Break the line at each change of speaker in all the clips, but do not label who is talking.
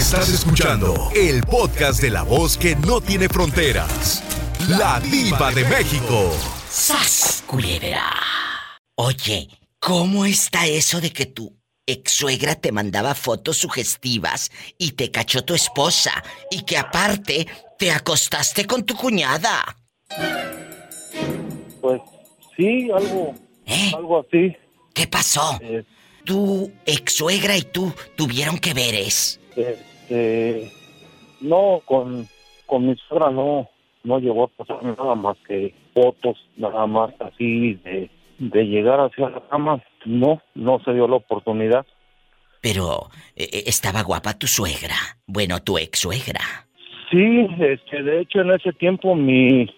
Estás escuchando el podcast de la voz que no tiene fronteras. La diva de México.
¡Sas, culebra! Oye, ¿cómo está eso de que tu ex suegra te mandaba fotos sugestivas y te cachó tu esposa y que aparte te acostaste con tu cuñada?
Pues sí, algo,
¿Eh?
algo así.
¿Qué pasó?
Eh,
Tu ex suegra y tú tuvieron que veres.
Este, no, con, con mi suegra no, no llegó a pasar nada más que fotos, nada más así de, de llegar hacia la cama. No, no se dio la oportunidad.
Pero eh, eh, estaba guapa tu suegra. Bueno, tu ex suegra.
Sí, este, de hecho en ese tiempo mi,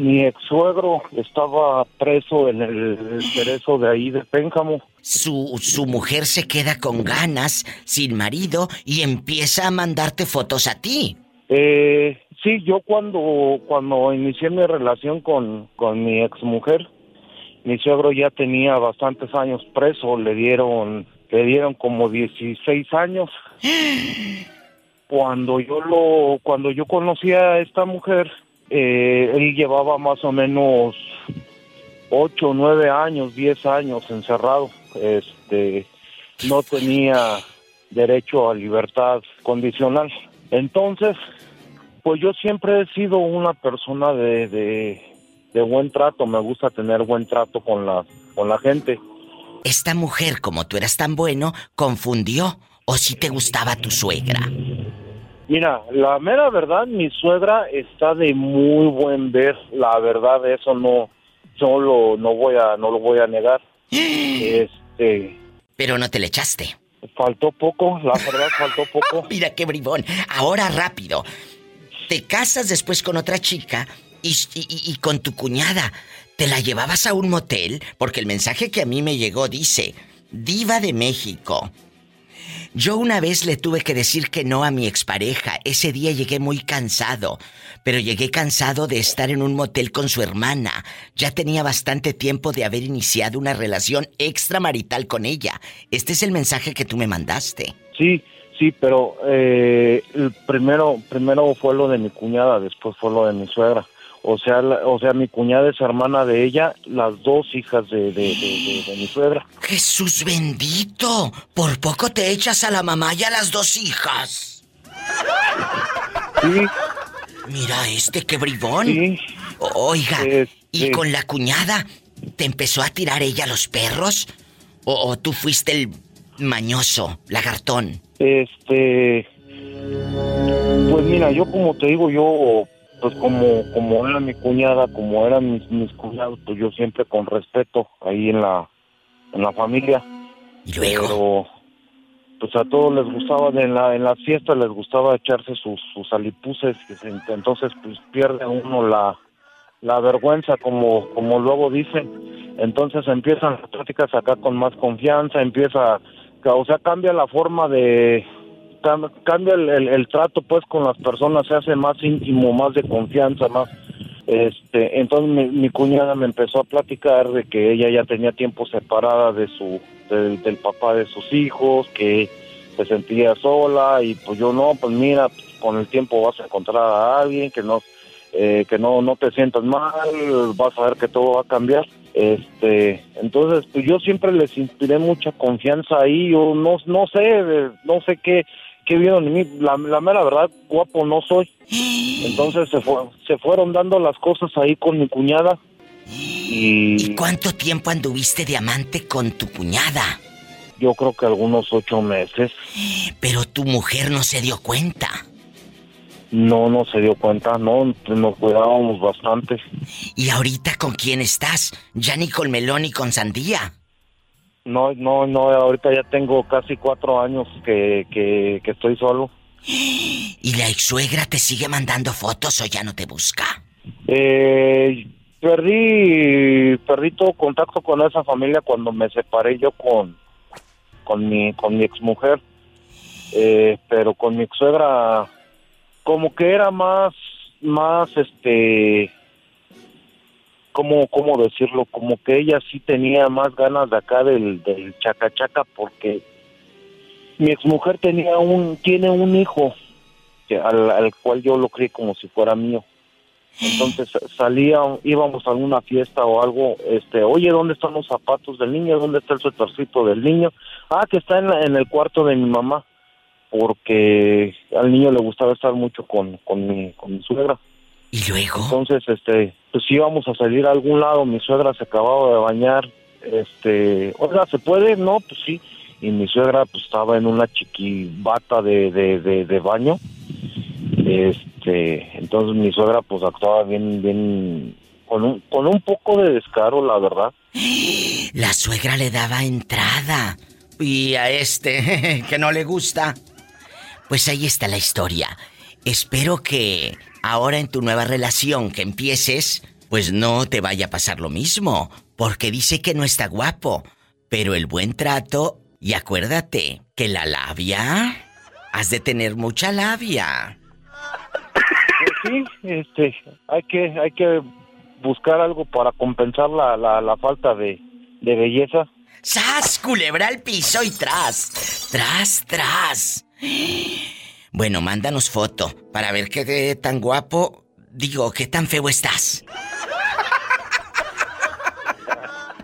mi ex suegro estaba preso en el cerezo de ahí de Pénjamo.
Su, su mujer se queda con ganas, sin marido, y empieza a mandarte fotos a ti.
Eh, sí, yo cuando, cuando inicié mi relación con, con mi ex mujer, mi suegro ya tenía bastantes años preso, le dieron, le dieron como 16 años. Cuando yo lo, cuando yo conocí a esta mujer, eh, él llevaba más o menos 8, 9 años, 10 años encerrado. Este, no tenía derecho a libertad condicional. Entonces, pues yo siempre he sido una persona de, de, buen trato, me gusta tener buen trato con la, con la gente.
Esta mujer, como tú eras tan bueno, confundió. ¿O si te gustaba tu suegra?
Mira, la mera verdad, mi suegra está de muy buen ver, la verdad eso no, solo no voy a, no lo voy a negar. Este,
Pero no te le echaste.
faltó poco, la verdad faltó poco.
Mira qué bribón. Ahora rápido. Te casas después con otra chica y, y- y con tu cuñada. ¿Te la llevabas a un motel? Porque el mensaje que a mí me llegó dice, Diva de México. Yo una vez le tuve que decir que no a mi expareja. Ese día llegué muy cansado. Pero llegué cansado de estar en un motel con su hermana. Ya tenía bastante tiempo de haber iniciado una relación extramarital con ella. Este es el mensaje que tú me mandaste.
Sí, sí, pero eh, primero, primero fue lo de mi cuñada, después fue lo de mi suegra. O sea, la- o sea, mi cuñada es hermana de ella, las dos hijas de, de, de- mi suegra.
Jesús bendito. Por poco te echas a la mamá y a las dos hijas.
Sí,
Mira este qué bribón.
sí.
Oiga,
Este-
¿y con la cuñada te empezó a tirar ella los perros? ¿O, o tú fuiste el mañoso, lagartón?
Este, pues mira, yo como te digo, yo, pues como, como era mi cuñada, como eran mis, mis cuñados, pues yo siempre con respeto ahí en la, en la familia.
Y luego,
Pero, pues a todos les gustaba, de en, la, en las fiestas les gustaba echarse sus, sus se- entonces pues pierde uno la, la vergüenza, como, como luego dicen. Entonces empiezan las pláticas acá con más confianza, empieza, o sea, cambia la forma de, cambia el, el- el trato pues con las personas, se hace más íntimo, más de confianza, más... Este, entonces mi, mi cuñada me empezó a platicar de que ella ya tenía tiempo separada de su del, del papá de sus hijos, que se sentía sola y pues yo no, pues mira, con el tiempo vas a encontrar a alguien que no eh, que no no te sientas mal, vas a ver que todo va a cambiar. Este, entonces pues yo siempre les inspiré mucha confianza ahí, yo no no sé, no sé qué qué vieron en mí, la, la mera verdad, guapo no soy. Entonces se, fue, se fueron dando las cosas ahí con mi cuñada
¿y
y
cuánto tiempo anduviste de amante con tu cuñada?
yo creo que algunos ocho meses
Pero tu mujer no se dio cuenta.
no no se dio cuenta, no nos cuidábamos bastante.
¿Y ahorita con quién estás? Ya ni con melón ni con sandía.
No, no, no, ahorita ya tengo casi cuatro años que, que, que estoy solo.
¿Y la ex suegra te sigue mandando fotos o ya no te busca?
Eh, perdí, perdí todo contacto con esa familia cuando me separé yo con, con mi, con mi exmujer. Eh, pero con mi ex suegra, como que era más, más, este, como, cómo decirlo, como que ella sí tenía más ganas de acá del, del chacachaca porque mi exmujer tenía un, tiene un hijo al, al cual yo lo crié como si fuera mío. Entonces salía, íbamos a alguna fiesta o algo, este, oye, ¿dónde están los zapatos del niño? ¿Dónde está el suétercito del niño? Ah, que está en, en el cuarto de mi mamá, porque al niño le gustaba estar mucho con, con, mi, con mi suegra.
¿Y luego?
Entonces, este, pues íbamos a salir a algún lado, mi suegra se acababa de bañar, este, oiga, ¿se puede? No, pues sí. Y mi suegra pues estaba en una chiquibata de, de, de, de baño. Este, entonces mi suegra pues actuaba bien, bien, con un, con un poco de descaro, la verdad.
La suegra le daba entrada. Y a este, que no le gusta. Pues ahí está la historia. Espero que ahora en tu nueva relación que empieces, pues no te vaya a pasar lo mismo. Porque dice que no está guapo. Pero el buen trato, y acuérdate que la labia, has de tener mucha labia.
Pues sí, este, hay que, hay que buscar algo para compensar la, la, la falta de, de belleza.
¡Sas! Culebra al piso y tras. Tras, tras. Bueno, mándanos foto para ver qué tan guapo, digo, qué tan feo estás.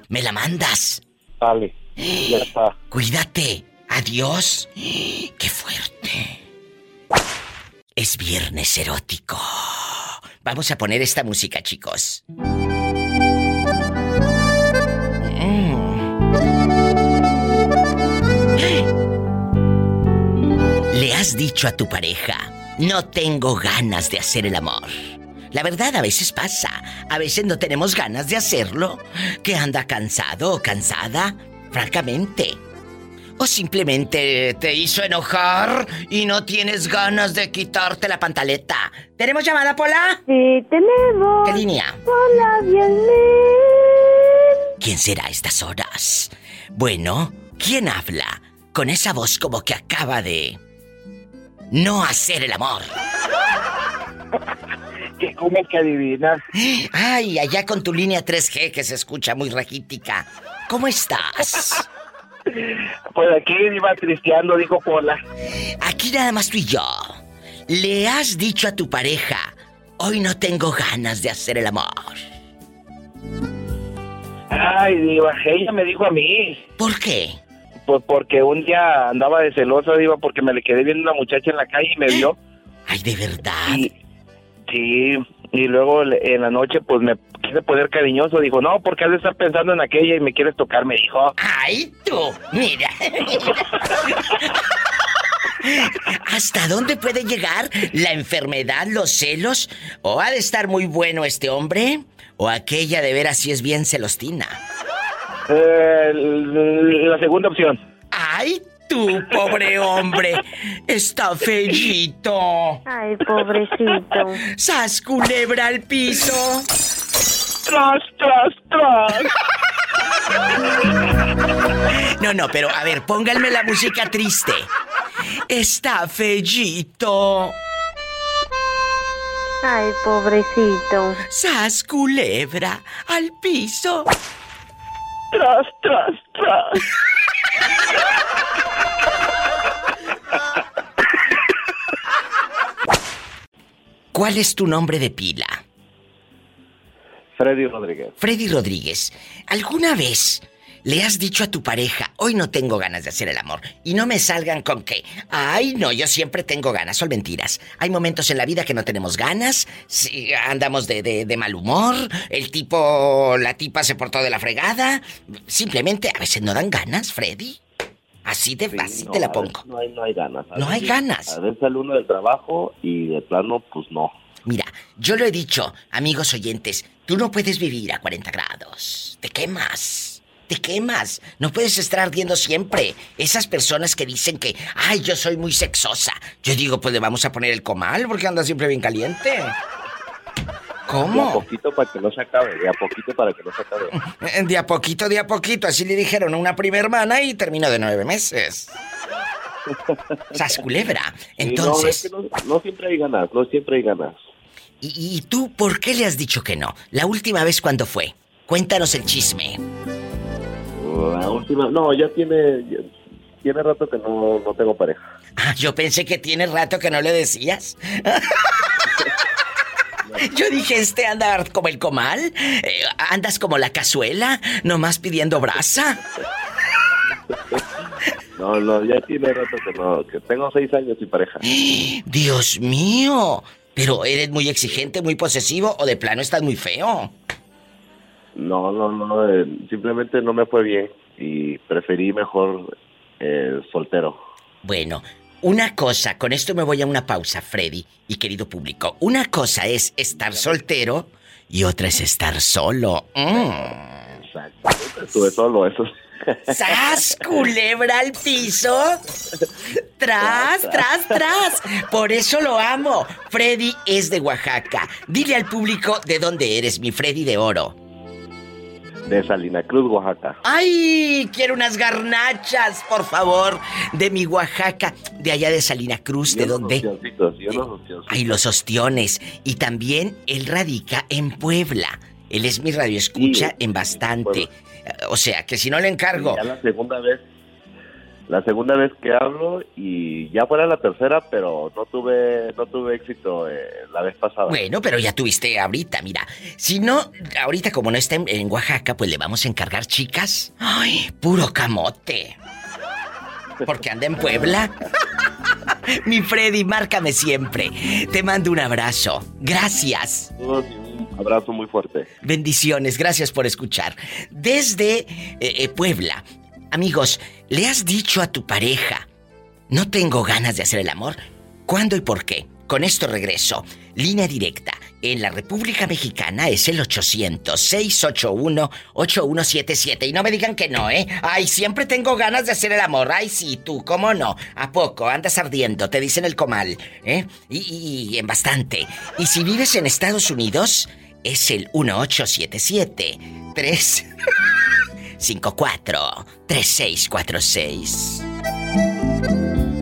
¿Me la mandas?
Dale, ya está.
Cuídate. Adiós. ¡Qué fuerte! Es viernes erótico. Vamos a poner esta música, chicos. Le has dicho a tu pareja, no tengo ganas de hacer el amor. La verdad a veces pasa, a veces no tenemos ganas de hacerlo, que anda cansado o cansada, francamente. O simplemente te hizo enojar y no tienes ganas de quitarte la pantaleta. ¿Tenemos llamada, Pola?
Sí, tenemos.
¿Qué línea?
Hola, bienvenido.
¿Quién será a estas horas? Bueno, ¿quién habla? Con esa voz como que acaba de... No hacer el amor.
¿Qué comes que adivinar?
Ay, allá con tu línea 3G que se escucha muy raquítica. ¿Cómo estás?
Pues aquí iba tristeando, dijo Pola.
Aquí nada más tú y yo. Le has dicho a tu pareja, hoy no tengo ganas de hacer el amor.
Ay, Diva, ella me dijo a mí.
¿Por qué?
Pues porque un día andaba de celosa, Diva, porque me le quedé viendo una muchacha en la calle y me vio.
Ay, de verdad.
Y, sí, y luego en la noche pues me quise poner cariñoso. Dijo, no, porque has de estar pensando en aquella y me quieres tocar, me dijo.
Ay, tú, mira. ¿Hasta dónde puede llegar la enfermedad, los celos? ¿O ha de estar muy bueno este hombre? ¿O aquella de veras si es bien celostina?
Eh, la segunda opción.
¡Ay, tú, pobre hombre! Está fellito.
Ay, pobrecito.
¡Sas culebra al piso!
¡Tras, tras, tras!
No, no, pero a ver, pónganme la música triste. Está fellito.
Ay, pobrecito.
¡Sas culebra al piso!
¡Tras, tras, tras!
¿Cuál es tu nombre de pila?
Freddy Rodríguez.
Freddy Rodríguez, ¿alguna vez le has dicho a tu pareja, hoy no tengo ganas de hacer el amor? Y no me salgan con que, ay, no, yo siempre tengo ganas, son mentiras. Hay momentos en la vida que no tenemos ganas, si andamos de, de- de mal humor, el tipo, la tipa se portó de la fregada. Simplemente a veces no dan ganas, Freddy. Así de fácil te la pongo.
No hay, no hay ganas.
No hay ganas.
A veces sale uno del trabajo y de plano, pues no.
Mira, yo lo he dicho, amigos oyentes, tú no puedes vivir a 40 grados. Te quemas. Te quemas. No puedes estar ardiendo siempre. Esas personas que dicen que, ay, yo soy muy sexosa. Yo digo, pues le vamos a poner el comal porque anda siempre bien caliente.
De a
¿Cómo?
poquito para que no se acabe, de a poquito para que no se acabe.
De a poquito, de a poquito. Así le dijeron a una prima hermana y terminó de nueve meses. Sas culebra.
Sí,
Entonces,
no, es que no, no siempre hay ganas, no siempre hay ganas.
¿y, y tú por qué le has dicho que no? La última vez cuando fue. Cuéntanos el chisme.
La última, no, ya tiene, ya, tiene rato que no, no tengo pareja.
Ah, yo pensé que tiene rato que no le decías. Yo dije, este anda como el comal, eh, andas como la cazuela, nomás pidiendo brasa.
No, no, ya tiene rato que no, que tengo seis años sin pareja.
Dios mío, pero eres muy exigente, muy posesivo o de plano estás muy feo.
No, no, no, eh, simplemente no me fue bien y preferí mejor eh, soltero.
Bueno, una cosa, con esto me voy a una pausa, Freddy y querido público. Una cosa es estar soltero y otra es estar solo. Mm.
Exacto. Estuve solo, eso.
¡Sas, culebra al piso! ¡Tras, tras, tras! Por eso lo amo. Freddy es de Oaxaca. Dile al público de dónde eres, mi Freddy de oro.
De Salina Cruz, Oaxaca.
¡Ay! Quiero unas garnachas, por favor, de mi Oaxaca, de allá de Salina Cruz, ¿de dónde? Ay, los ostiones. Y también él radica en Puebla. Él es mi radioescucha
Sí,
en bastante. O sea, que si no le encargo.
Ya la segunda vez, la segunda vez que hablo y ya fuera la tercera, pero no tuve, no tuve éxito eh, la vez pasada.
Bueno, pero ya tuviste ahorita, mira. Si no, ahorita como no está en, en Oaxaca, pues le vamos a encargar chicas. Ay, puro camote. Porque anda en Puebla. Mi Freddy, márcame siempre. Te mando un abrazo. Gracias.
Un abrazo muy fuerte.
Bendiciones, gracias por escuchar. Desde eh, eh, Puebla, amigos, ¿le has dicho a tu pareja, no tengo ganas de hacer el amor? ¿Cuándo y por qué? Con esto regreso. Línea directa. En la República Mexicana es el 800-681-8177. Y no me digan que no, ¿eh? Ay, siempre tengo ganas de hacer el amor. Ay, sí, tú, ¿cómo no? ¿A poco? Andas ardiendo, te dicen el comal, ¿eh? Y, en bastante. Y si vives en Estados Unidos, es el 1877 3 54 3646.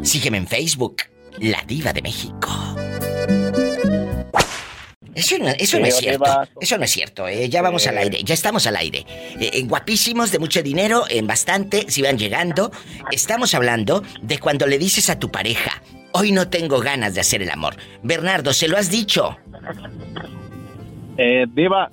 Sígueme en Facebook, La Diva de México. Eso no, eso no es cierto. Eso no es cierto. eh. Ya vamos al aire. Ya estamos al aire. Eh, eh, guapísimos, de mucho dinero, en bastante, si van llegando. Estamos hablando de cuando le dices a tu pareja, hoy no tengo ganas de hacer el amor. Bernardo, ¿se lo has dicho?
Eh, Diva,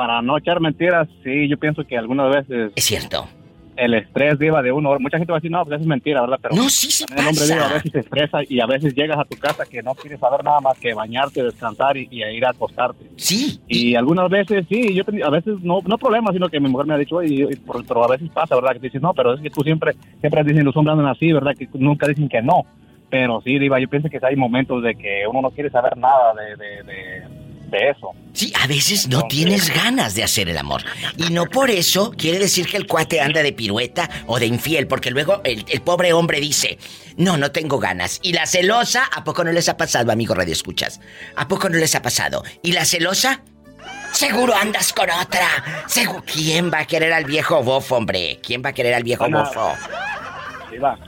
para no echar mentiras, sí, yo pienso que algunas veces
Es cierto.
el estrés, Diva, de uno, mucha gente va a decir, no, pues eso es mentira, ¿verdad? Pero
No, sí, sí
también el hombre, Diva, a
pasa.
veces se estresa y a veces llegas a tu casa que no quieres saber nada más que bañarte, descansar y, y ir a acostarte.
Sí.
Y algunas veces, sí, yo a veces no, no problema, sino que mi mujer me ha dicho, oye, y- por- pero a veces pasa, ¿verdad? Que te dices, no, pero es que tú siempre, siempre dicen, los hombres andan así, ¿verdad? Que nunca dicen que no. Pero sí, Diva, yo pienso que hay momentos de que uno no quiere saber nada de, de, de, de eso.
Sí, a veces no tienes ganas de hacer el amor. Y no por eso quiere decir que el cuate anda de pirueta o de infiel, porque luego el, el pobre hombre dice, no, no tengo ganas. Y la celosa, ¿a poco no les ha pasado, amigo Radio Escuchas? ¿A poco no les ha pasado? ¿Y la celosa? Seguro andas con otra. Segu- ¿Quién va a querer al viejo bofo, hombre? ¿Quién va a querer al viejo bofo?
Diva,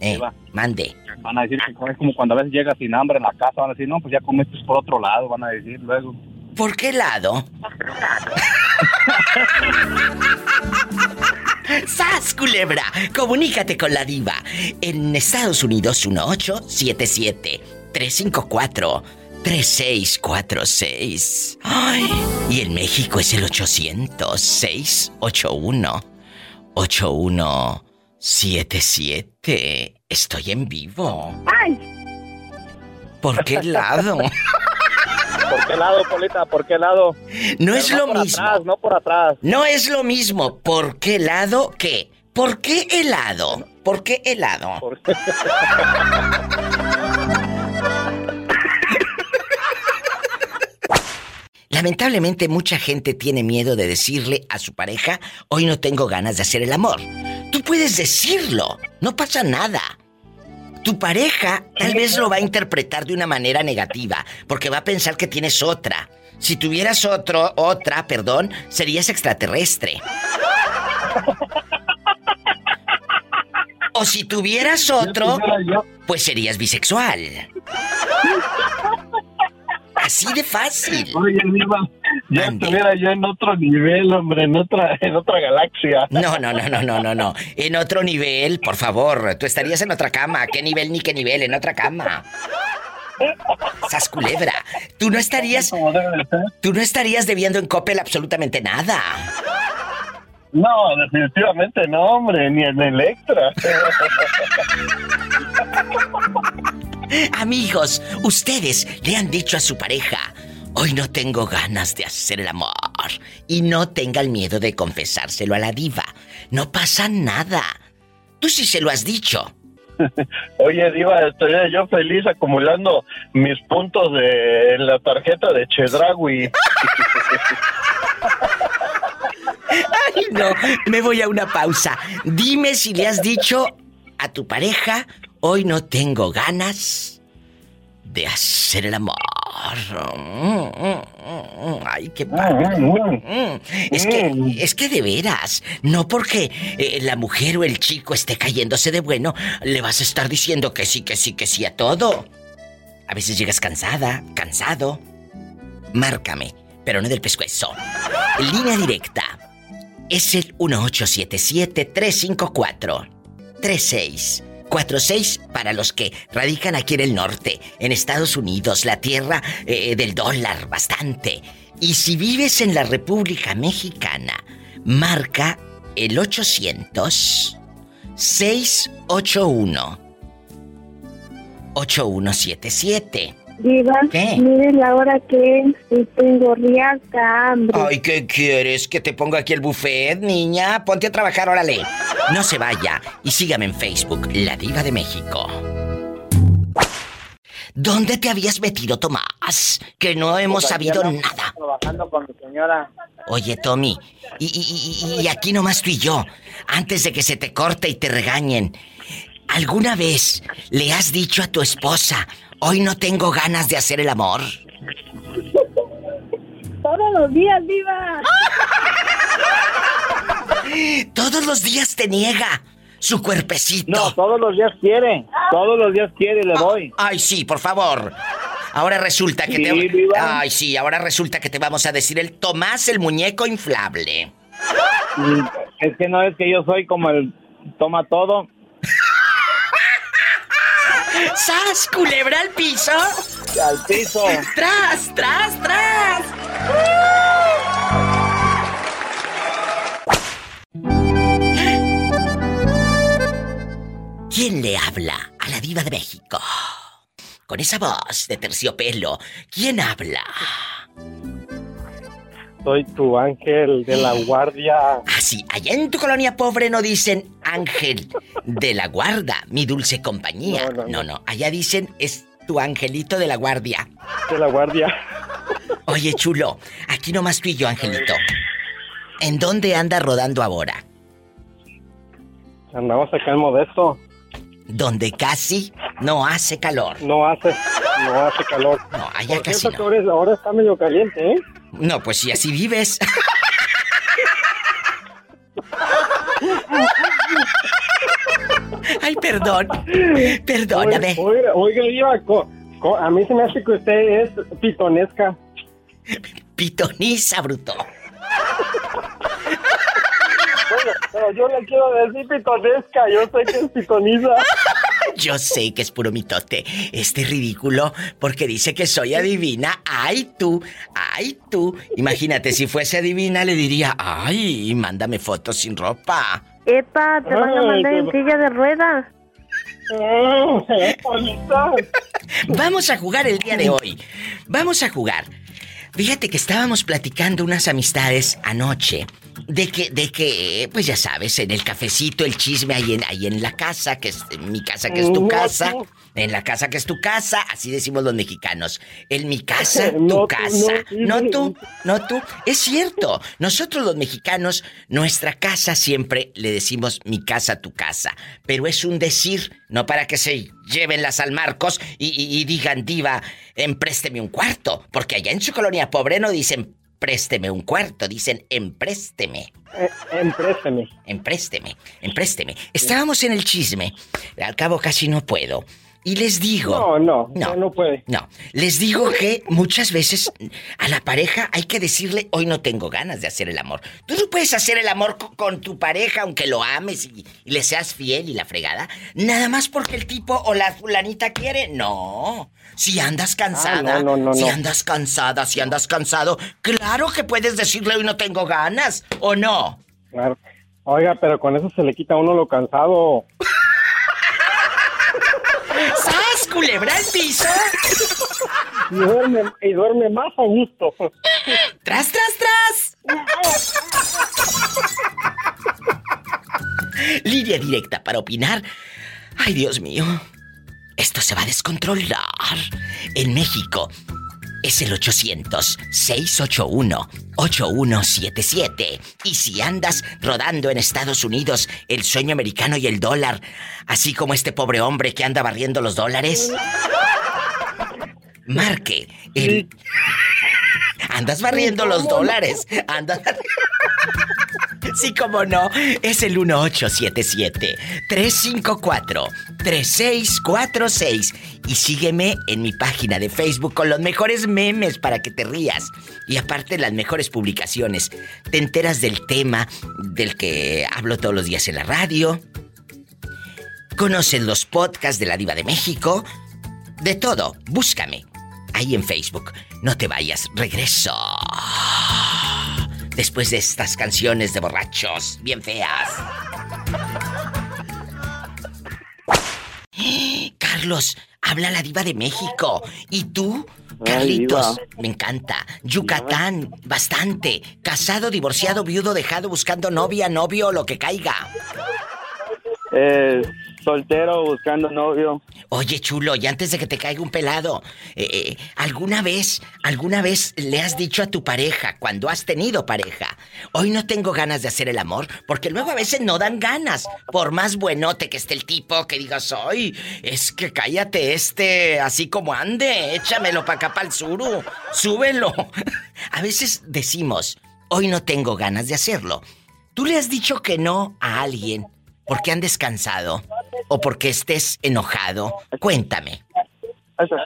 Eh, mande.
van a decir que es como cuando a veces llegas sin hambre en la casa, van a decir, no, pues ya comiste por otro lado, van a decir luego.
¿Por qué lado? ¡Sas, culebra! Comunícate con la diva. En Estados Unidos, 1877-354-3646. ¡Ay! Y en México es el 800-681-8177. Estoy en vivo.
¡Ay!
¿Por qué lado?
¿Por qué lado, Polita? ¿Por qué lado?
No es
Pero
lo
por
mismo.
Atrás, no por atrás.
No es lo mismo. ¿Por qué lado qué? ¿Por qué helado? ¿Por qué helado?
Por-
Lamentablemente mucha gente tiene miedo de decirle a su pareja, hoy no tengo ganas de hacer el amor. Tú puedes decirlo, no pasa nada. Tu pareja tal vez lo va a interpretar de una manera negativa, porque va a pensar que tienes otra. Si tuvieras otro, otra, perdón, serías extraterrestre. O si tuvieras otro, pues serías bisexual. Así de fácil.
Oye, Diva,
Ya estuviera yo en otro nivel, hombre, en otra, en otra galaxia.
No, no, no, no, no, no, no. En otro nivel, por favor. Tú estarías en otra cama. ¿Qué nivel ni qué nivel? En otra cama. Sas culebra. Tú no estarías. Tú no estarías debiendo en Coppel absolutamente nada.
No, definitivamente no, hombre, ni en Electra.
Amigos, ustedes le han dicho a su pareja, hoy no tengo ganas de hacer el amor. Y no tengan miedo de confesárselo a la diva. No pasa nada. Tú sí se lo has dicho.
Oye, Diva, estaría yo feliz acumulando mis puntos de en la tarjeta de Chedragui.
Ay, no, me voy a una pausa. Dime si le has dicho a tu pareja, hoy no tengo ganas de hacer el amor. Ay, qué padre. Mm, Es que, es que de veras, no porque eh, la mujer o el chico esté cayéndose de bueno, le vas a estar diciendo que sí, que sí, que sí a todo. A veces llegas cansada, cansado. Márcame, pero no del pescuezo. Línea directa. Es el 1877-354-3646 para los que radican aquí en el norte, en Estados Unidos, la tierra eh, del dólar, bastante. Y si vives en la República Mexicana, marca el 800 681 8177.
Diva,
¿Qué?
mire la hora que es y tengo riata hambre.
Ay, ¿qué quieres? ¿Que te ponga aquí el buffet, niña? Ponte a trabajar, órale. No se vaya y sígame en Facebook, La Diva de México. ¿Dónde te habías metido, Tomás? Que no hemos sabido nada.
Trabajando con mi señora.
Oye, Tommy, y, y- y- y aquí nomás tú y yo, antes de que se te corte y te regañen, ¿alguna vez le has dicho a tu esposa, hoy no tengo ganas de hacer el amor?
Todos los días, Diva.
Todos los días te niega su cuerpecito.
No, todos los días quiere. Todos los días quiere, le doy.
Ay, sí, por favor. Ahora resulta que
Sí,
te.
viva.
Ay, sí, ahora resulta que te vamos a decir el Tomás el muñeco inflable.
Y Es que no es que yo soy como el toma todo.
¡Sas! ¡Culebra al piso!
Al piso.
¡Tras, tras, tras! ¿Quién le habla a la diva de México? Con esa voz de terciopelo, ¿quién habla?
Soy tu ángel de la guardia.
Ah, sí, allá en tu colonia pobre no dicen ángel de la guarda, mi dulce compañía.
No, no,
no,
no.
no, allá dicen es tu angelito de la guardia.
De la guardia.
Oye, chulo, aquí nomás tú y yo, Angelito. ¿En dónde anda rodando ahora?
Andamos acá en Modesto.
Donde casi no hace calor.
No hace, no hace calor.
No, allá
Por
casi no.
ahora, es- ahora está medio caliente, ¿eh?
No, pues si así vives. Ay, perdón. Perdóname.
Oiga, oiga, co- co- a mí se me hace que usted es pitonesca.
Pitoniza, bruto.
Bueno, pero yo le quiero decir pitonesca, yo sé que es pitoniza.
Yo sé que es puro mitote. Este ridículo porque dice que soy adivina. Ay, tú, ay, tú. Imagínate, si fuese adivina le diría, ay, mándame fotos sin ropa.
Epa, te van a mandar en silla de ruedas.
¡Eh, bonita!
Vamos a jugar el día de hoy. Vamos a jugar. Fíjate que estábamos platicando unas amistades anoche. De que, de que, pues ya sabes, en el cafecito, el chisme ahí en, ahí en la casa, que es mi casa, que es tu casa. En la casa que es tu casa, así decimos los mexicanos. En mi casa, tu
No,
casa.
no,
tú, no tú. Es cierto. Nosotros los mexicanos, nuestra casa siempre le decimos mi casa, tu casa. Pero es un decir, no para que se lleven las al Marcos y, y- y digan, diva, emprésteme un cuarto. Porque allá en su colonia pobre no dicen présteme un cuarto, dicen emprésteme.
Eh, emprésteme.
Emprésteme, emprésteme. Estábamos en el chisme. Al cabo casi no puedo. Y les digo.
No, no,
No.
no, no puede.
No, les digo que muchas veces a la pareja hay que decirle, hoy no tengo ganas de hacer el amor. Tú no puedes hacer el amor co- con, tu pareja aunque lo ames y, y le seas fiel y la fregada. Nada más porque el tipo o la fulanita quiere. No. Si andas cansada,
Ah, no, no, no,
si andas cansada, si andas cansado, claro que puedes decirle hoy no tengo ganas, ¿o no?
Claro. Oiga, pero con eso se le quita a uno lo cansado.
¡Sas, culebra al piso!
Y duerme, y duerme más a gusto.
¡Tras, tras, tras! Línea directa para opinar. Ay, Dios mío. Esto se va a descontrolar. En México es el 800-681-8177. Y si andas rodando en Estados Unidos el sueño americano y el dólar, así como este pobre hombre que anda barriendo los dólares, marque el... Andas barriendo los dólares. Andas. Sí, como no. Es el 1877-354-3646. Y sígueme en mi página de Facebook con los mejores memes para que te rías. Y aparte, las mejores publicaciones. Te enteras del tema del que hablo todos los días en la radio. Conoces los podcasts de la Diva de México. De todo, búscame. Ahí en Facebook. No te vayas, regreso. Después de estas canciones de borrachos, bien feas. Carlos, habla la diva de México. ¿Y tú? Carlitos, me encanta. Yucatán, bastante. Casado, divorciado, viudo, dejado, buscando novia, novio, lo que caiga.
Eh, soltero buscando novio.
Oye, chulo, y antes de que te caiga un pelado, eh, eh, ¿alguna vez, alguna vez le has dicho a tu pareja, cuando has tenido pareja, hoy no tengo ganas de hacer el amor? Porque luego a veces no dan ganas. Por más buenote que esté el tipo, que digas, hoy, es que cállate este, así como ande, échamelo para acá para el suru, súbelo. a veces decimos, hoy no tengo ganas de hacerlo. ¿Tú le has dicho que no a alguien porque han descansado o porque estés enojado? Cuéntame.
Eso.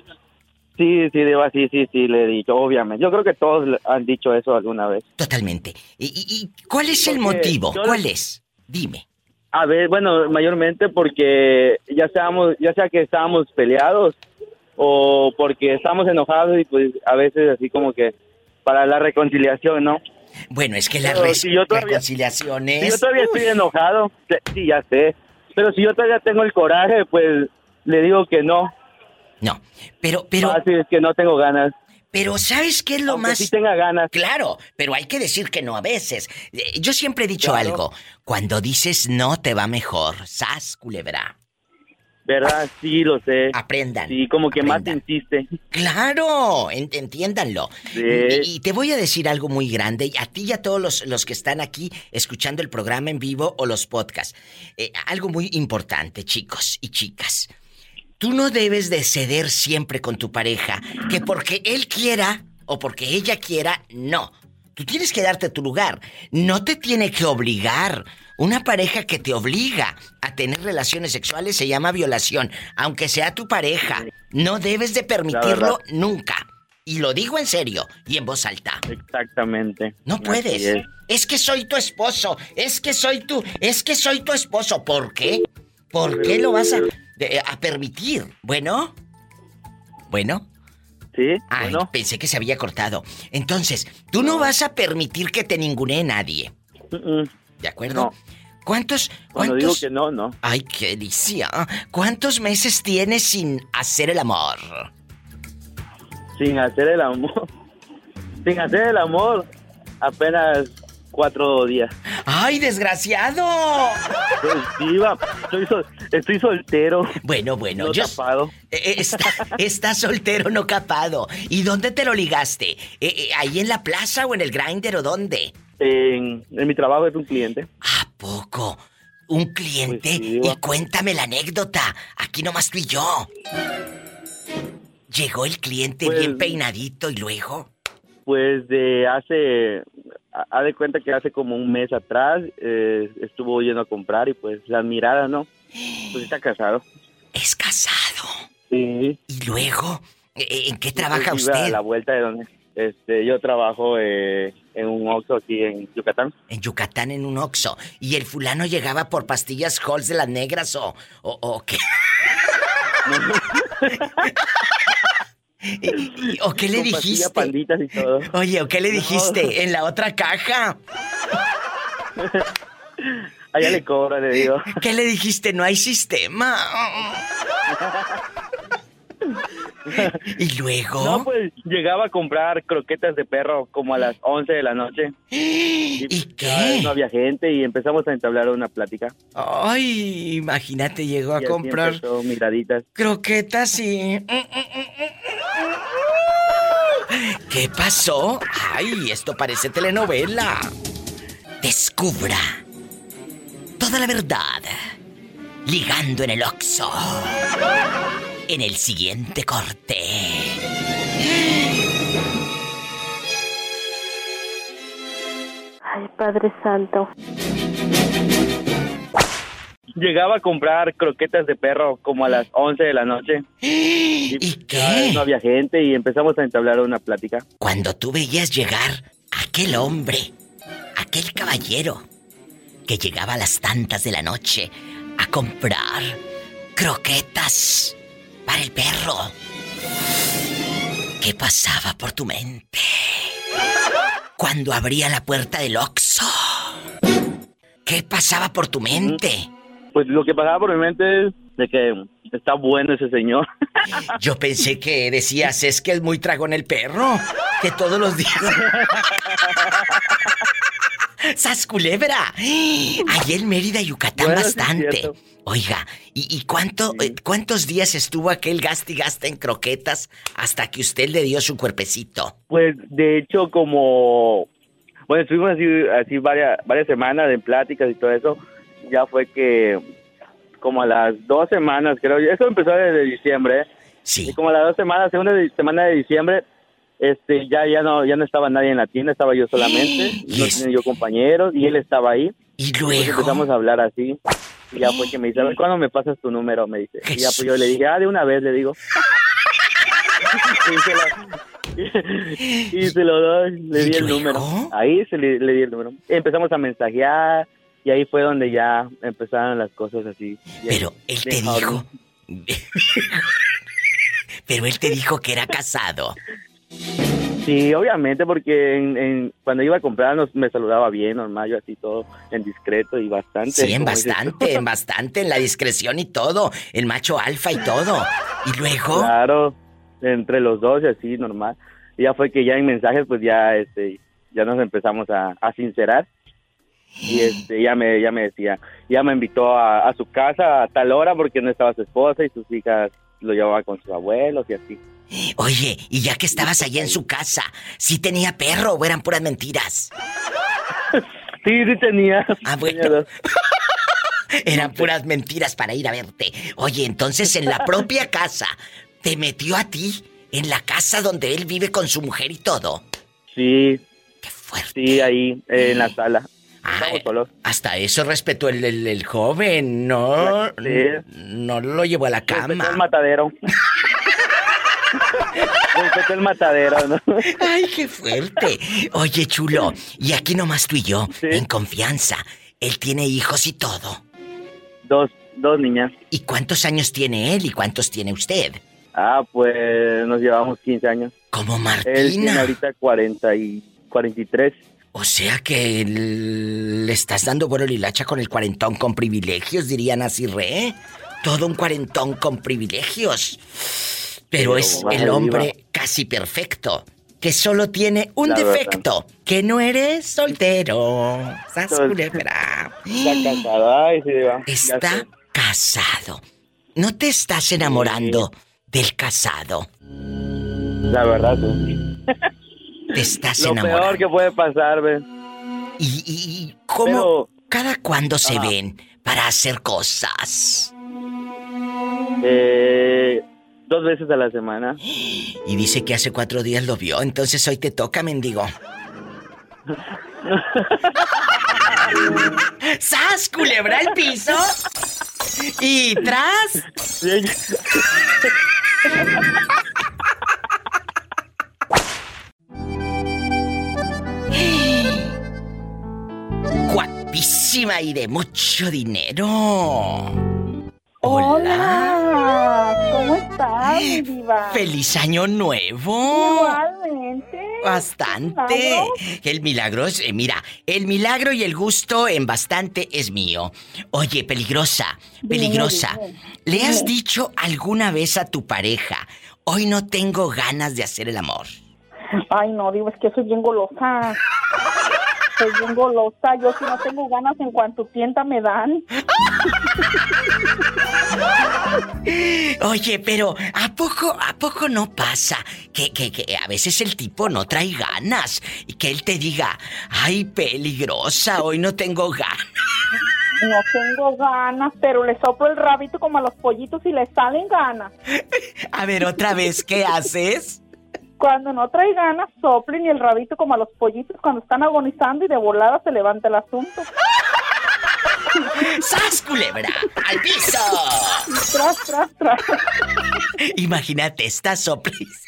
Sí, sí, Diva, sí, sí, sí, le he dicho, obviamente. Yo creo que todos han dicho eso alguna vez.
Totalmente. ¿Y, y- cuál es el
Porque
motivo?
yo-
¿Cuál es? Dime.
A ver, bueno, mayormente porque ya seamos, ya sea que estábamos peleados o porque estamos enojados y pues a veces así como que para la reconciliación, ¿no?
Bueno, es que la res-
si yo todavía-
reconciliación
Si
es...
yo todavía estoy enojado, sí, ya sé. Pero si yo todavía tengo el coraje, pues le digo que no.
No, pero, pero,
Así es que no tengo ganas.
pero ¿sabes qué es lo
Aunque
más...
sí tenga ganas.
Claro, pero hay que decir que no a veces. Eh, Yo siempre he dicho
Claro.
algo. Cuando dices no te va mejor. Sas, culebra.
¿Verdad? Sí, lo sé.
Aprendan.
Sí, como que más
aprendan.
insiste.
Claro, en- entiéndanlo.
Sí.
Y, y te voy a decir algo muy grande, a ti y a todos los, los que están aquí escuchando el programa en vivo o los podcasts. Eh, algo muy importante, chicos y chicas. Tú no debes de ceder siempre con tu pareja, que porque él quiera o porque ella quiera, no. Tú tienes que darte tu lugar. No te tiene que obligar. Una pareja que te obliga a tener relaciones sexuales se llama violación, aunque sea tu pareja. No debes de permitirlo nunca. Y lo digo en serio y en voz alta.
Exactamente.
No
Así
puedes.
es.
Es que soy tu esposo. Es que soy tu. Es que soy tu esposo. ¿Por qué? ¿Por qué lo vas a, permitir? Bueno. Bueno.
Sí,
Ay,
bueno.
pensé que se había cortado. Entonces, tú no vas a permitir que te ningunee nadie. ¿De acuerdo?
No.
¿Cuántos,
Cuando
cuántos...
digo que no, no.
Ay, qué delicia. ¿Cuántos meses tienes sin hacer el amor?
Sin hacer el amor. Sin hacer el amor. Apenas cuatro días.
¡Ay, desgraciado!
Diva, estoy, sol- estoy soltero.
Bueno, bueno,
No
yo...
tapado.
Eh, Está, está soltero, no capado. ¿Y dónde te lo ligaste? Eh, eh, ¿Ahí en la plaza o en el grinder o dónde?
En, en mi trabajo es un cliente.
¿A poco? ¿Un cliente?
Pues sí,
y cuéntame la anécdota. Aquí nomás tú y yo. Llegó el cliente
Pues-
bien peinadito y luego...
Pues de hace, ha- haz de cuenta que hace como un mes atrás eh, estuvo yendo a comprar y pues las miradas, ¿no? Pues está casado.
Es casado.
Sí.
¿Y luego? ¿E- ¿En qué trabaja
Pues iba A
usted?
la vuelta de donde. Este, yo trabajo eh, en un Oxxo aquí en Yucatán.
En Yucatán, en un Oxxo. ¿Y el fulano llegaba por pastillas Halls de las negras o, o, o qué? ¿Y- y- ¿O qué le dijiste?
panditas y todo.
Oye, ¿o qué le
No.
dijiste en la otra caja?
Allá le cobra, le digo.
¿Qué le dijiste? No hay sistema. ¿Y luego?
No, pues llegaba a comprar croquetas de perro como a las 11 de la noche.
¿Y qué?
No había gente y empezamos a entablar una plática.
Ay, imagínate, llegó a
Y
comprar
empezó miraditas.
croquetas y... ¿Qué pasó? Ay, esto parece telenovela. Descubra toda la verdad. Ligando en el Oxxo. En el siguiente corte.
Ay, Padre Santo.
Llegaba a comprar croquetas de perro como a las 11 de la noche.
¿Y qué?
No había gente y empezamos a entablar una plática.
Cuando tú veías llegar aquel hombre, aquel caballero, que llegaba a las tantas de la noche a comprar croquetas el perro, ¿qué pasaba por tu mente? Cuando abría la puerta del Oxxo, ¿qué pasaba por tu mente?
Pues lo que pasaba por mi mente es de que está bueno ese señor.
Yo pensé que decías, es que es muy tragón el perro, que todos los días... ¡Sas culebra! Allí en Mérida, Yucatán,
Bueno,
bastante. Oiga, ¿y, y cuánto, eh, cuántos días estuvo aquel gasta y gasta en croquetas hasta que usted le dio su cuerpecito?
Pues de hecho como bueno estuvimos así así varias varias semanas en pláticas y todo eso ya fue que como a las dos semanas creo eso empezó desde diciembre ¿eh?
Sí.
y como a las dos semanas segunda semana de diciembre este ya ya no ya no estaba nadie en la tienda estaba yo solamente no
es-
tenía yo compañeros y él estaba ahí
Y luego...
empezamos a hablar así y ya fue que me dice, a ver, ¿cuándo me pasas tu número? Me dice. Y ya pues yo le dije, ah, de una vez, le digo. y, se lo, y se lo doy, le
¿Y
di el
luego?
número. Ahí se le, le di el número. Empezamos a mensajear y ahí fue donde ya empezaron las cosas así.
Pero él te dijo... Pero él te dijo que era casado.
Sí, obviamente, porque en, en- cuando iba a comprar nos- me saludaba bien, normal, yo así todo en discreto y bastante.
Sí, en
dices
bastante, en bastante, en la discreción y todo. El macho alfa y todo. Y luego...
Claro, entre los dos y así, normal. Y ya fue que ya en mensajes, pues ya este ya nos empezamos a, a sincerar. Y este, ya me, ya me decía, ya me invitó a, a su casa a tal hora porque no estaba su esposa y sus hijas lo llevaba con sus abuelos y así.
Oye, y ya que estabas allí en su casa, ¿sí tenía perro o eran puras mentiras?
Sí, sí tenía.
Ah, bueno. Eran puras mentiras para ir a verte. Oye, entonces en la propia casa, ¿te metió a ti? En la casa donde él vive con su mujer y todo.
Sí,
Qué fuerte.
sí, ahí en la sala.
Ay,
Estamos solos.
hasta eso respetó el, el- el joven, ¿no?
Sí.
No lo llevó a la
Respetó
cama.
el matadero. El matadero, ¿no?
Ay, qué fuerte. Oye, chulo, y aquí nomás tú y yo,
Sí.
en confianza. Él tiene hijos y todo.
Dos, dos niñas.
¿Y cuántos años tiene él y cuántos tiene usted?
Ah, pues nos llevamos 15 años.
Como
Él tiene
Martina.
ahorita 40 y 43.
O sea que le estás dando vuelo lilacha con el cuarentón con privilegios, dirían así, re. Todo un cuarentón con privilegios. Pero
Pero,
es el hombre casi perfecto, que solo tiene un
La verdad.
defecto, que no eres soltero. Sas culebra.
Está casado. Ay, sí, va.
Está casado. ¿No te estás enamorando del casado?
La verdad, sí.
Te estás
Lo
enamorando.
peor que puede pasar, ¿ves?
¿Y, y- y cómo?
Pero-
¿Cada cuándo se
Ajá.
ven para hacer cosas?
Eh, Dos veces a la semana.
Y dice que hace cuatro días lo vio, entonces hoy te toca, mendigo. ¡Sas, culebra el piso! ¡Y tras! Guapísima y de mucho dinero.
Hola, ¿cómo estás, mi diva?
¡Feliz año nuevo!
Igualmente.
Bastante. El milagro es, eh, mira, el milagro y el gusto en bastante es mío. Oye, peligrosa, peligrosa. ¿Le has dicho alguna vez a tu pareja, hoy no tengo ganas de hacer el amor?
Ay, no, digo, es que soy bien golosa. Soy bien golosa. Yo si no tengo ganas, en cuanto tienta me dan.
Oye, pero ¿a poco, a poco no pasa que, que, que a veces el tipo no trae ganas y que él te diga, ay, peligrosa, hoy no tengo ganas?
No tengo ganas, pero le soplo el rabito como a los pollitos y le salen ganas.
A ver, otra vez, ¿qué haces?
Cuando no trae ganas, soplen y el rabito como a los pollitos cuando están agonizando y de volada se levanta el asunto.
¡Sas, culebra! ¡Al piso!
Tras, tras, tras.
Imagínate, esta soplis.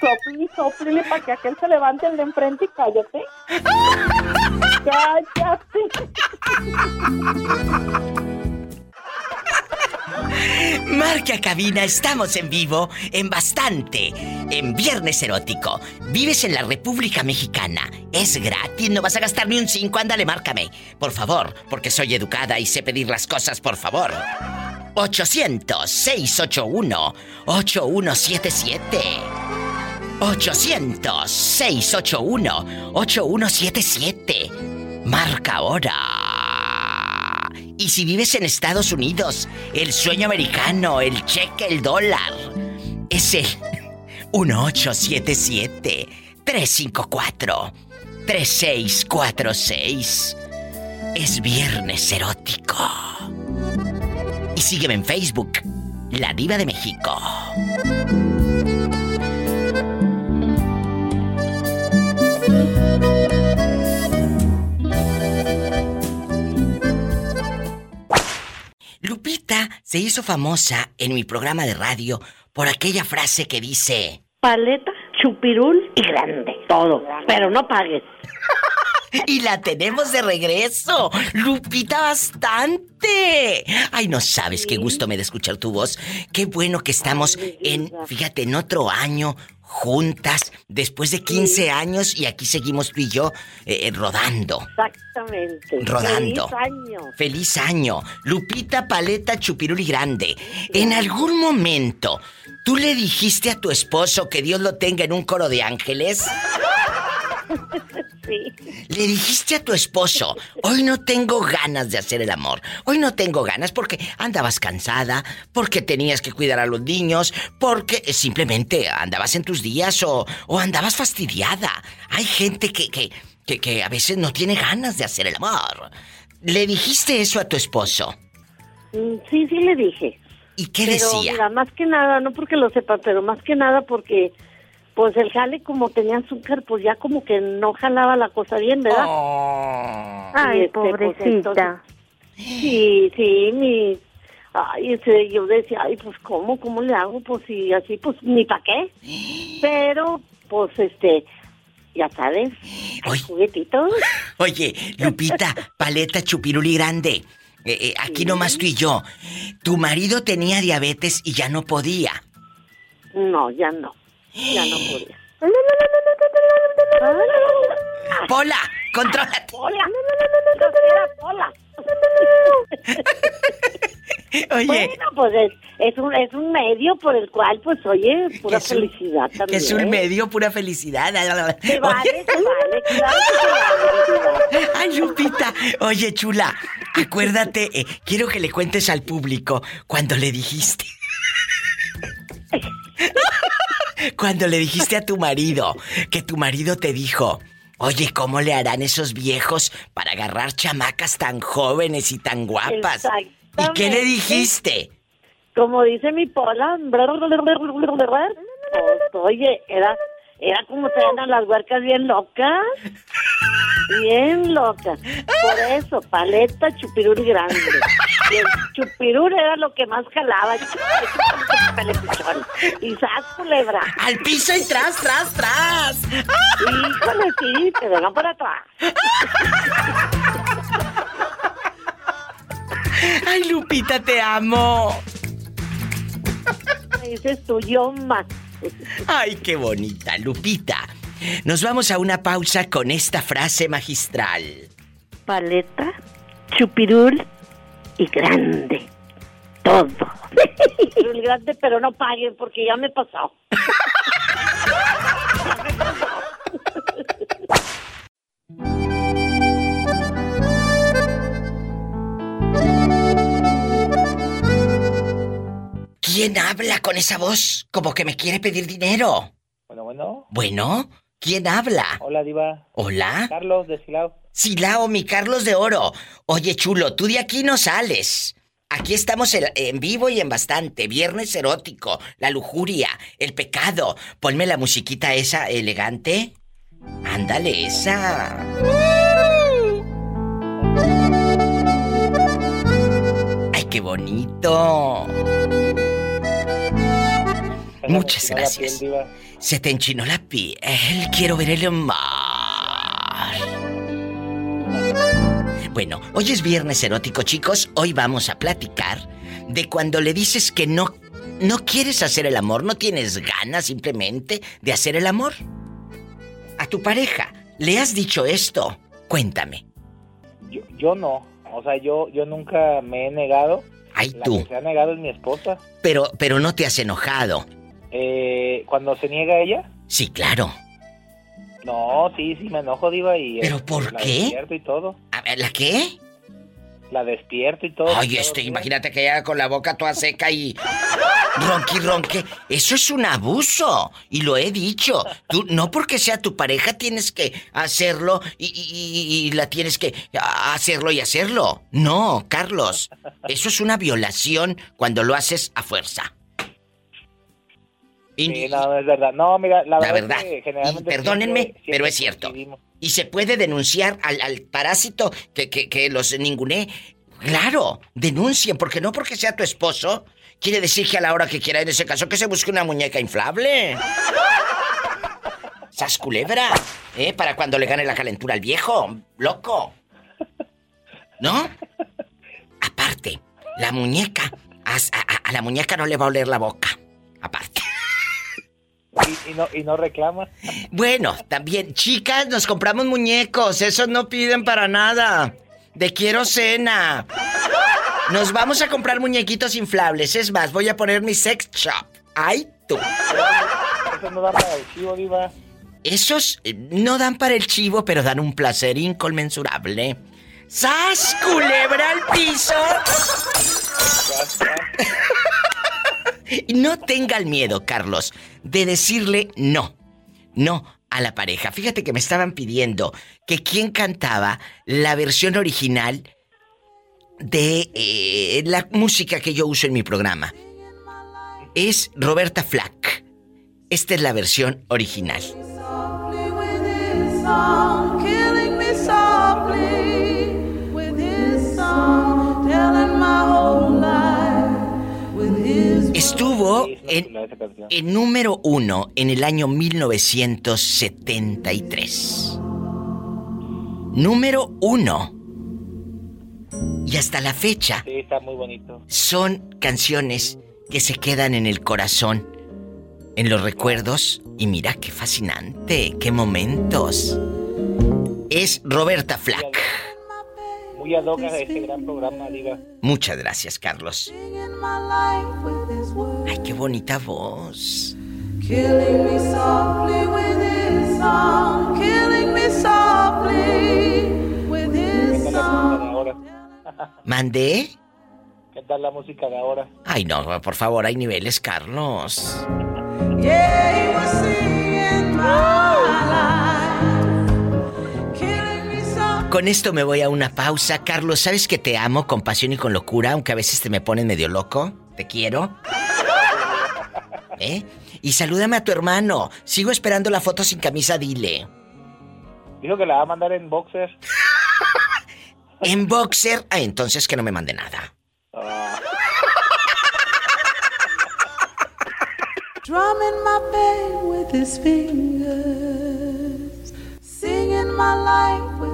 Sopli, soplile para que aquel se levante el de enfrente y cállate. Cállate.
Marca cabina, estamos en vivo, en bastante, en Viernes Erótico. Vives en la República Mexicana, es gratis, no vas a gastar ni un 5, ándale, márcame. Por favor, porque soy educada y sé pedir las cosas, por favor. 800-681-8177. 800-681-8177. Marca ahora. Y si vives en Estados Unidos, el sueño americano, el cheque, el dólar, es el 1877-354-3646. Es viernes erótico. Y sígueme en Facebook, La Diva de México. Lupita se hizo famosa en mi programa de radio por aquella frase que dice...
Paleta, chupirul y grande. Todo. Pero no pagues.
Y la tenemos de regreso. Lupita bastante. Ay, no sabes qué gusto me da escuchar tu voz. Qué bueno que estamos en, fíjate, en otro año juntas, después de 15 años y aquí seguimos tú y yo eh, eh, rodando.
Exactamente.
Rodando.
Feliz año.
Feliz año. Lupita Paleta Chupiruli Grande. En algún momento, ¿tú le dijiste a tu esposo que Dios lo tenga en un coro de ángeles?
Sí.
Le dijiste a tu esposo, hoy no tengo ganas de hacer el amor. Hoy no tengo ganas porque andabas cansada, porque tenías que cuidar a los niños, porque simplemente andabas en tus días o, o andabas fastidiada. Hay gente que, que, que, que a veces no tiene ganas de hacer el amor. ¿Le dijiste eso a tu esposo?
Mm, Sí, sí le dije.
¿Y qué
pero,
decía?
Mira, más que nada, no porque lo sepa, pero más que nada porque, pues el jale como tenía azúcar, pues ya como que no jalaba la cosa bien, ¿verdad?
Oh.
Y, este, pues, entonces- sí, sí, mi... Ay, ese, yo decía, ay, pues, ¿cómo? ¿Cómo le hago? Pues, si así, pues, ni pa' qué. Pero, pues, este, ya sabes, hay juguetitos.
Oye, Lupita, paleta chupiruli grande. Eh, eh, aquí nomás tú y yo. Tu marido tenía diabetes y ya no podía.
No, ya no, ya no podía.
Pola, contrólate.
Pola, Pola.
Oye.
Bueno, pues es, es, un, es un medio por el cual, pues, oye, pura
es un-
felicidad
Que
también.
es un medio, pura felicidad.
Vale, vale, claro que se vale.
Ay, Lupita. Oye, chula, acuérdate, eh, quiero que le cuentes al público cuando le dijiste. Cuando le dijiste a tu marido que tu marido te dijo, oye, ¿cómo le harán esos viejos para agarrar chamacas tan jóvenes y tan guapas? ¿Y qué le dijiste?
Como dice mi Pola, pues, oye, era, era como te andan las huercas bien locas. Bien locas. Por eso, paleta, chupirul grande. Y el chupirul era lo que más jalaba. Y sas, culebra.
Al piso y tras, tras, tras.
Híjole, sí, te vengan por atrás.
Ay, Lupita, te amo.
Ese es tu yo más.
Ay, qué bonita, Lupita. Nos vamos a una pausa con esta frase magistral.
Paleta, chupirul y grande. Todo. El grande, pero no paguen porque ya me pasó.
¿Quién habla con esa voz? Como que me quiere pedir dinero.
Bueno, bueno.
Bueno, ¿quién habla?
Hola, Diva.
Hola.
Carlos de Silao.
Silao, mi Carlos de Oro. Oye, chulo, tú de aquí no sales. Aquí estamos en, vivo y en bastante. Viernes erótico, la lujuria, el pecado. Ponme la musiquita esa elegante. Ándale, esa. ¡Ay, qué bonito! Muchas gracias.
piel.
Se te enchinó la piel. Quiero ver el mar. Bueno, hoy es viernes erótico, chicos. Hoy vamos a platicar de cuando le dices que no no quieres hacer el amor, no tienes ganas simplemente de hacer el amor. A tu pareja, ¿le has dicho esto? Cuéntame.
Yo, yo no. O sea, yo, yo nunca me he negado.
Ay,
La
tú.
que se ha negado es mi esposa.
Pero pero no te has enojado.
Eh, cuando se niega ella,
Sí, claro.
no, sí, sí me enojo, Diva. Y,
¿Pero
este,
por
la
qué?
despierto y todo.
A ver, ¿la qué?
La despierto y todo.
Ay,
todo,
este, imagínate que llega con la boca toda seca y ronqui ronque. Eso es un abuso. Y lo he dicho. Tú, no porque sea tu pareja tienes que hacerlo y, y- y- y la tienes que hacerlo y hacerlo. No, Carlos. Eso es una violación cuando lo haces a fuerza.
Sí, no, no es verdad. No, mira, la,
la
verdad,
verdad.
es que
Y
generalmente
perdónenme,
siempre- siempre
pero es cierto. Y se puede denunciar al, al parásito que, que, que los ninguné. Claro, denuncien, porque no porque sea tu esposo, quiere decir que a la hora que quiera, en ese caso, que se busque una muñeca inflable. Sas culebra, ¿eh? Para cuando le gane la calentura al viejo, loco. ¿No? Aparte, la muñeca, a, a- a la muñeca no le va a oler la boca. Aparte.
Y, y no, y no reclama.
Bueno, también, chicas, nos compramos muñecos. Esos no piden para nada. De quiero cena. Nos vamos a comprar muñequitos inflables. Es más, voy a poner mi sex shop. ¡Ay, tú!
Eso no da para el chivo, Diva.
Esos eh, no dan para el chivo, pero dan un placer inconmensurable. ¡Sas, culebra al piso! No tenga el miedo, Carlos, de decirle no. No a la pareja. Fíjate que me estaban pidiendo que quien cantaba la versión original de eh, la música que yo uso en mi programa. Es Roberta Flack. Esta es la versión original. Estuvo en, en número uno en el año 1973. Número uno. Y hasta la fecha
Sí, está muy bonito.
son canciones que se quedan en el corazón, en los recuerdos. Y mira qué fascinante, qué momentos. Es Roberta Flack.
Muy ad hoc a este gran programa, Diva.
Muchas gracias, Carlos. Ay, qué bonita voz.
Killing me softly with his song, killing me softly with his
¿Qué tal la música de
song.
¿Mandé?
¿Qué tal la música de ahora?
Ay, no, por favor, hay niveles, Carlos.
Yeah, he was singing my life.
Con esto me voy a una pausa. Carlos, ¿sabes que te amo con pasión y con locura, aunque a veces te me pones medio loco? Te quiero. ¿Eh? Y salúdame a tu hermano. Sigo esperando la foto sin camisa, dile.
Dijo que la va a mandar en boxer.
En boxer. Ah, entonces que no me mande nada.
Ah,
Drumming my pain with his fingers, singing my life with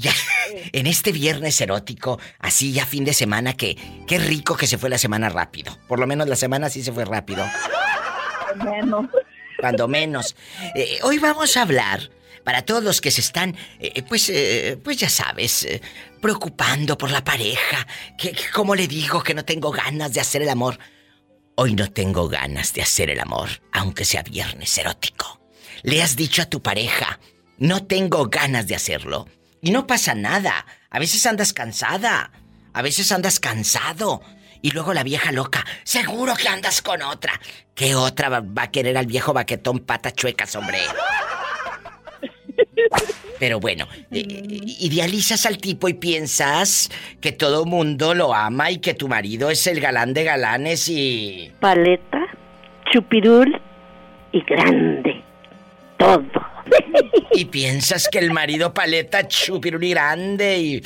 ya en este viernes erótico, así ya fin de semana, que qué rico que se fue la semana rápido. Por lo menos la semana sí se fue rápido.
Menos.
Cuando menos. Eh, hoy vamos a hablar para todos los que se están, eh, pues, eh, pues ya sabes, eh, preocupando por la pareja. Que, que cómo le digo que no tengo ganas de hacer el amor. Hoy no tengo ganas de hacer el amor, aunque sea viernes erótico. Le has dicho a tu pareja, no tengo ganas de hacerlo. Y no pasa nada. A veces andas cansada. A veces andas cansado. Y luego la vieja loca, seguro que andas con otra. ¿Qué otra va, a querer al viejo baquetón pata chuecas, hombre? Pero bueno, eh, idealizas al tipo y piensas que todo mundo lo ama y que tu marido es el galán de galanes y...
Paleta, chupirul y grande. Todo.
Y piensas que el marido paleta chupiruli grande y...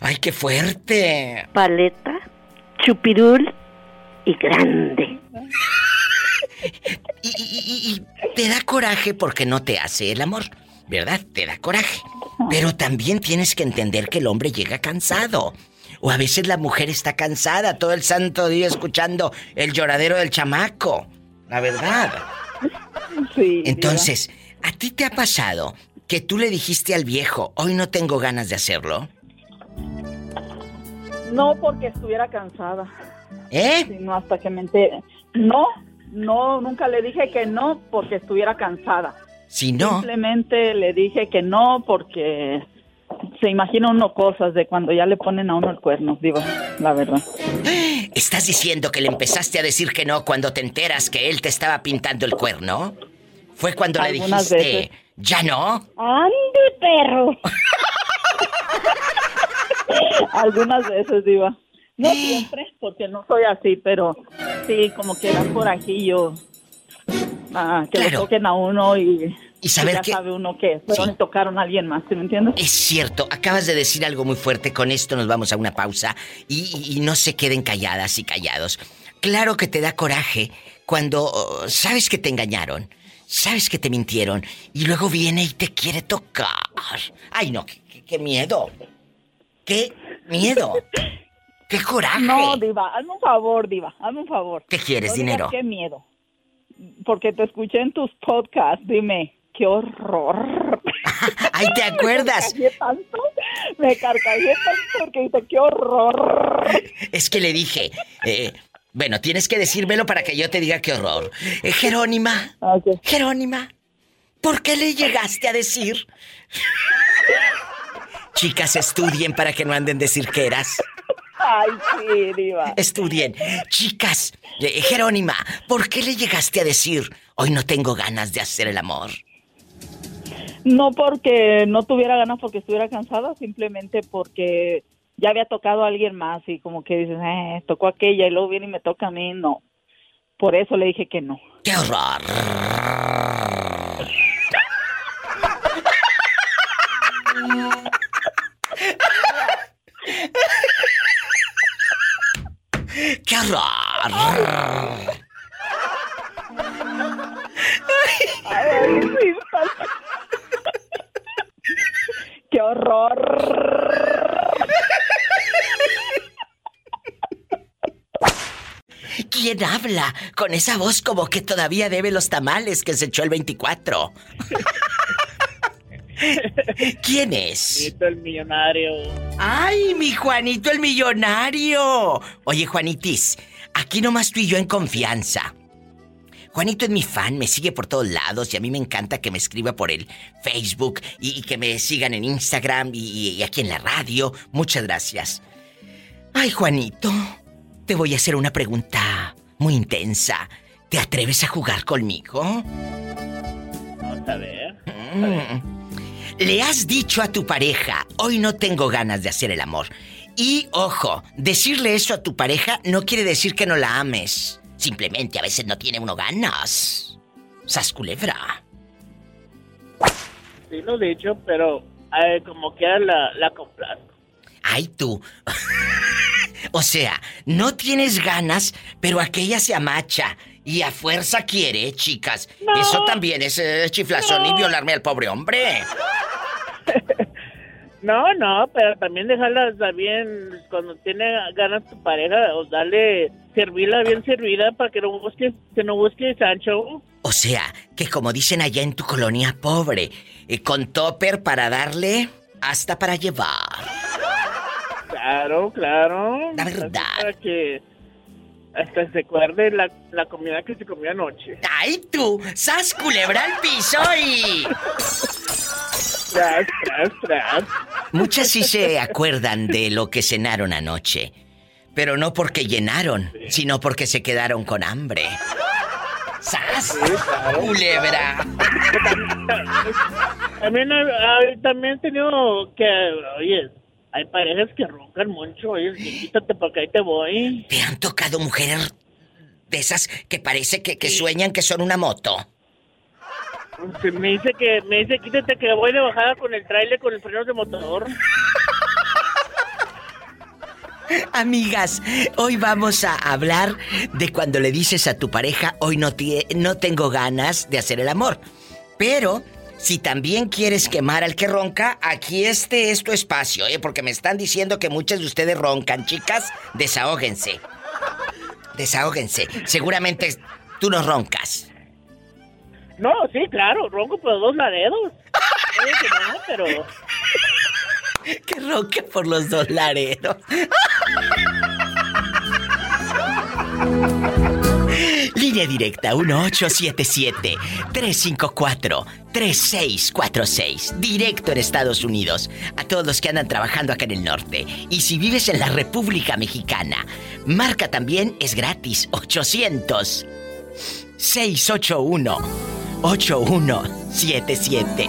¡Ay, qué fuerte!
Paleta, chupirul y grande.
Y, y- y- y te da coraje porque no te hace el amor, ¿verdad? Te da coraje. Pero también tienes que entender que el hombre llega cansado. O a veces la mujer está cansada todo el santo día escuchando el lloradero del chamaco. La verdad.
Sí.
Entonces, ¿a ti te ha pasado que tú le dijiste al viejo, hoy no tengo ganas de hacerlo?
No porque estuviera cansada.
¿Eh?
Sino hasta que me entere. No, no, nunca le dije que no porque estuviera cansada.
Si no,
Simplemente le dije que no porque se imagina uno cosas de cuando ya le ponen a uno el cuerno, digo, la verdad.
¿estás diciendo que le empezaste a decir que no cuando te enteras que él te estaba pintando el cuerno? Fue cuando le dijiste,
veces.
¿ya no?
¡Ande, perro!
Algunas veces, Diva. No siempre, porque no soy así, pero sí, como que dan corajillo. Ah, que le toquen a uno y,
Y saber
ya
que-
sabe uno que fueron
Sí.
tocaron a alguien más, ¿sí me entiendes?
Es cierto, acabas de decir algo muy fuerte, con esto nos vamos a una pausa y, y- y no se queden calladas y callados. Claro que te da coraje cuando oh, sabes que te engañaron, sabes que te mintieron y luego viene y te quiere tocar. Ay no, qué, qué- qué miedo, qué miedo, qué coraje.
No, Diva, hazme un favor, Diva, hazme un favor.
¿Qué quieres,
No
dinero?
Qué miedo. Porque te escuché en tus podcasts, dime, qué horror.
Ay, ¿te acuerdas?
Me carcajé tanto, me carcajé tanto porque dice, qué horror.
Es que le dije, eh, bueno, tienes que decírmelo para que yo te diga qué horror. Eh, Jerónima, Jerónima, ¿por qué le llegaste a decir? Chicas, estudien para que no anden de cirqueras.
Ay, sí, Diva.
Estudien. Chicas, eh, Jerónima, ¿por qué le llegaste a decir, hoy no tengo ganas de hacer el amor?
No porque no tuviera ganas porque estuviera cansada, simplemente porque ya había tocado a alguien más y como que dices, eh, tocó a aquella y luego viene y me toca a mí, no. Por eso le dije que no.
¡Qué horror! ¡Qué horror!
¡Qué horror!
¿Quién habla con esa voz como que todavía debe los tamales que se echó el 24? ¿Quién es?
el millonario.
¡Ay, mi Juanito el millonario! Oye, Juanitis, aquí nomás tú y yo en confianza. Juanito es mi fan, me sigue por todos lados y a mí me encanta que me escriba por el Facebook y, y que me sigan en Instagram y, y aquí en la radio. Muchas gracias. Ay, Juanito, te voy a hacer una pregunta muy intensa. ¿Te atreves a jugar conmigo?
Vamos a ver.
Mm. Le has dicho a tu pareja, hoy no tengo ganas de hacer el amor. Y ojo, decirle eso a tu pareja no quiere decir que no la ames. Simplemente a veces no tiene uno ganas. Sas culebra.
Sí, lo he dicho, pero eh, como quiera la, la complazco.
Ay, tú. o sea, no tienes ganas, pero aquella se amacha y a fuerza quiere, chicas. Eso también es eh, chiflazón y violarme al pobre hombre.
No, no, pero también dejarla bien cuando tiene ganas tu pareja, o darle, servirla bien servida para que no busque, que no busque Sancho.
O sea, que como dicen allá en tu colonia pobre, eh, con topper para darle hasta para llevar.
Claro, claro.
La verdad.
Para que hasta se acuerde la, la comida que se comió anoche.
¡Ay, tú! ¡Sas culebra al piso y...
Tras, tras, tras.
Muchas sí se acuerdan de lo que cenaron anoche. Pero no porque llenaron, sino porque se quedaron con hambre. ¡Sas! ¡Culebra!
También, también he tenido que, oye, hay parejas que roncan mucho, oye, quítate porque ahí te voy.
¿Te han tocado mujeres de esas que parece que, que sueñan que son una moto?
Se Me dice que, me dice, quítate que voy de bajada con el trailer con el freno de motor.
Amigas, hoy vamos a hablar de cuando le dices a tu pareja, hoy no, no tengo ganas de hacer el amor. Pero, si también quieres quemar al que ronca, aquí este es tu espacio, ¿eh? Porque me están diciendo que muchas de ustedes roncan, chicas, desahóguense. Desahóguense. Seguramente tú no roncas.
No, sí, claro, ronco por dos laredos. No, pero...
Que ronque por los dos laredos. Línea directa 1877-354-3646. Directo en Estados Unidos. A todos los que andan trabajando acá en el norte. Y si vives en la República Mexicana, marca también, es gratis. 800 681 8177.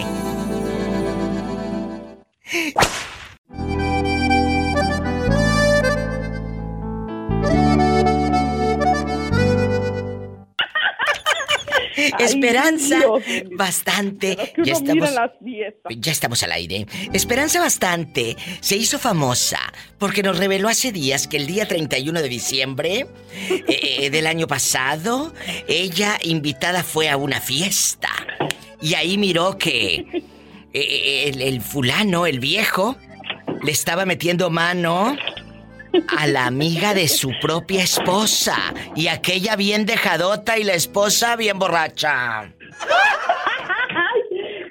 Esperanza, bastante.
que
Ya estamos,
las fiestas.
ya estamos al aire. Esperanza Bastante se hizo famosa porque nos reveló hace días que el día 31 de diciembre eh, del año pasado, ella invitada fue a una fiesta. Y ahí miró que eh, el, el fulano, el viejo, le estaba metiendo mano a la amiga de su propia esposa. Y aquella bien dejadota y la esposa bien borracha.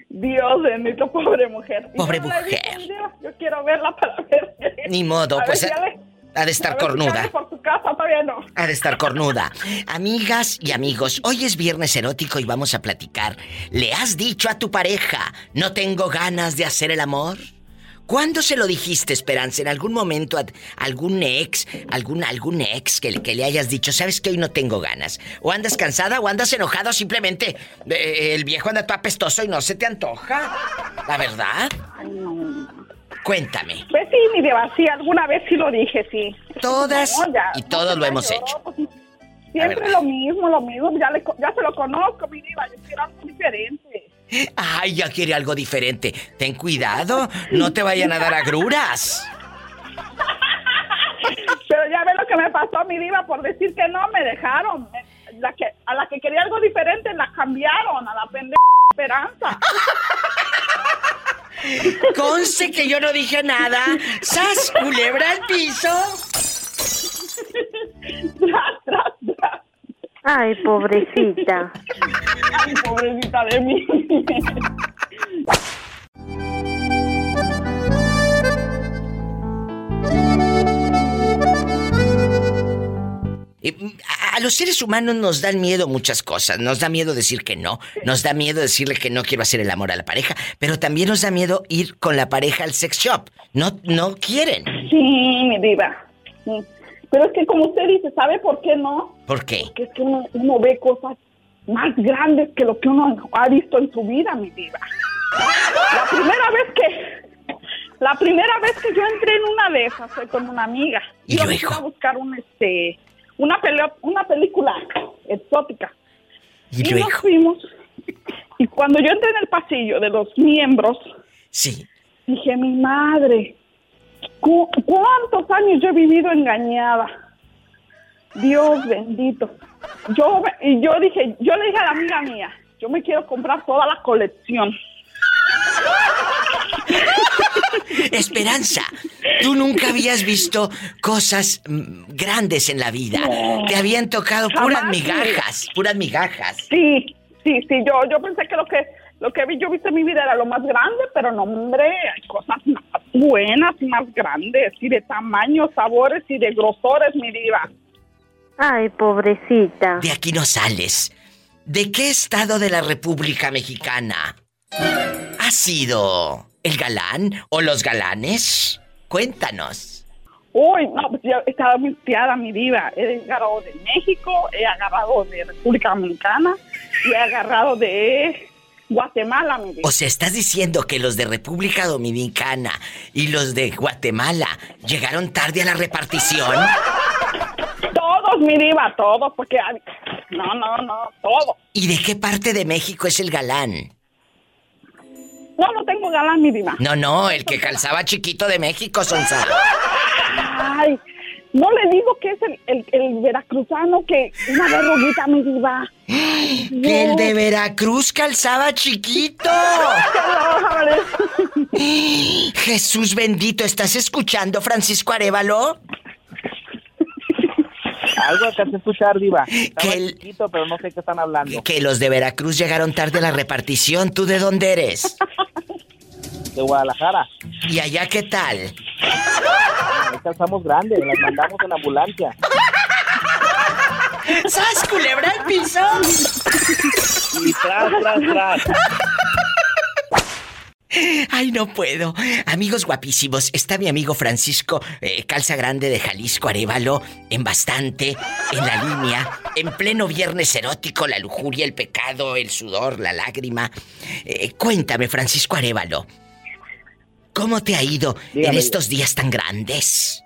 Dios bendito, pobre mujer.
Pobre
yo
mujer.
Yo quiero verla para ver.
Ni modo,
A
pues ha,
ya le-
ha de estar
a ver si
cornuda.
sale por su casa todavía no.
Ha de estar cornuda. Amigas y amigos, hoy es viernes erótico y vamos a platicar. ¿Le has dicho a tu pareja, no tengo ganas de hacer el amor? ¿Cuándo se lo dijiste, Esperanza? ¿En algún momento a algún ex, algún, algún ex que, le- que le hayas dicho, sabes que hoy no tengo ganas? ¿O andas cansada o andas enojado simplemente? eh, el viejo anda todo apestoso y no se te antoja. ¿La verdad? Cuéntame.
Pues sí, mi diva, sí, alguna vez sí lo dije, sí.
Todas
No, ya,
y todos lo hemos hecho.
pues, Siempre lo mismo, lo mismo, ya, le ya se lo conozco, mi diva, yo quiero algo diferente.
Ay, ya quiere algo diferente. Ten cuidado, no te vayan a dar agruras.
Pero ya ve lo que me pasó, mi diva, por decir que no, me dejaron. Me- La que, a la que quería algo diferente la cambiaron, a la pendeja Esperanza.
Conste que yo no dije nada. ¡Sas, culebra al piso!
Ay, pobrecita.
Ay, pobrecita de mí.
Eh, A, los seres humanos nos dan miedo muchas cosas. Nos da miedo decir que no. Nos da miedo decirle que no quiero hacer el amor a la pareja. Pero también nos da miedo ir con la pareja al sex shop. No, no quieren.
Sí, mi diva. Sí. Pero es que como usted dice, ¿sabe por qué no?
¿Por qué?
Porque es que uno, uno ve cosas más grandes que lo que uno ha visto en su vida, mi diva. La primera vez que... La primera vez que yo entré en una de esas fue con una amiga.
¿Y
Íbamos
luego?
a buscar un este una, pelea, una película exótica.
Y
Y nos fuimos. Y cuando yo entré en el pasillo de los miembros,
Sí.
dije, mi madre, ¿cu- ¿cuántos años yo he vivido engañada? Dios bendito. Yo, y yo dije, yo le dije a la amiga mía, yo me quiero comprar toda la colección.
Esperanza, tú nunca habías visto cosas mm, grandes en la vida.
No.
Te habían tocado puras migajas, puras migajas.
Sí, sí, sí, yo, yo pensé que lo que lo que vi, yo viste en mi vida era lo más grande, pero no, hombre, hay cosas más buenas y más grandes, y de tamaños, sabores y de grosores, mi diva.
Ay, pobrecita.
De aquí no sales. ¿De qué estado de la República Mexicana ha sido el galán o los galanes? Cuéntanos.
Uy, no, pues yo estaba muy fiada, mi diva. He agarrado de México, he agarrado de República Dominicana y he agarrado de Guatemala, mi diva.
O sea, estás diciendo que los de República Dominicana y los de Guatemala llegaron tarde a la repartición.
Todos, mi diva, todos, porque... No, no, no, todos.
¿Y de qué parte de México es el galán?
No, no tengo galán, mi diva.
No, no, el que calzaba chiquito de México, Sonsa.
Ay, no le digo que es el, el, el veracruzano que una verruguita, mi diva.
Que el de Veracruz calzaba chiquito. Jesús bendito, ¿estás escuchando, Francisco Arevalo?
Algo alcancé a escuchar, Diva. Estaba
Que el-
chiquito, pero no sé qué están hablando.
Que los de Veracruz llegaron tarde a la repartición. ¿Tú de dónde eres?
De Guadalajara.
¿Y allá qué tal?
Ahí calzamos grandes, las mandamos en ambulancia.
¡Sas, culebra al piso!
Y tras, tras, tras.
Ay, no puedo. Amigos guapísimos, está mi amigo Francisco eh, Calza Grande de Jalisco Arevalo en bastante, en la línea, en pleno viernes erótico, la lujuria, el pecado, el sudor, la lágrima. Eh, cuéntame, Francisco Arevalo, ¿cómo te ha ido en estos días tan grandes?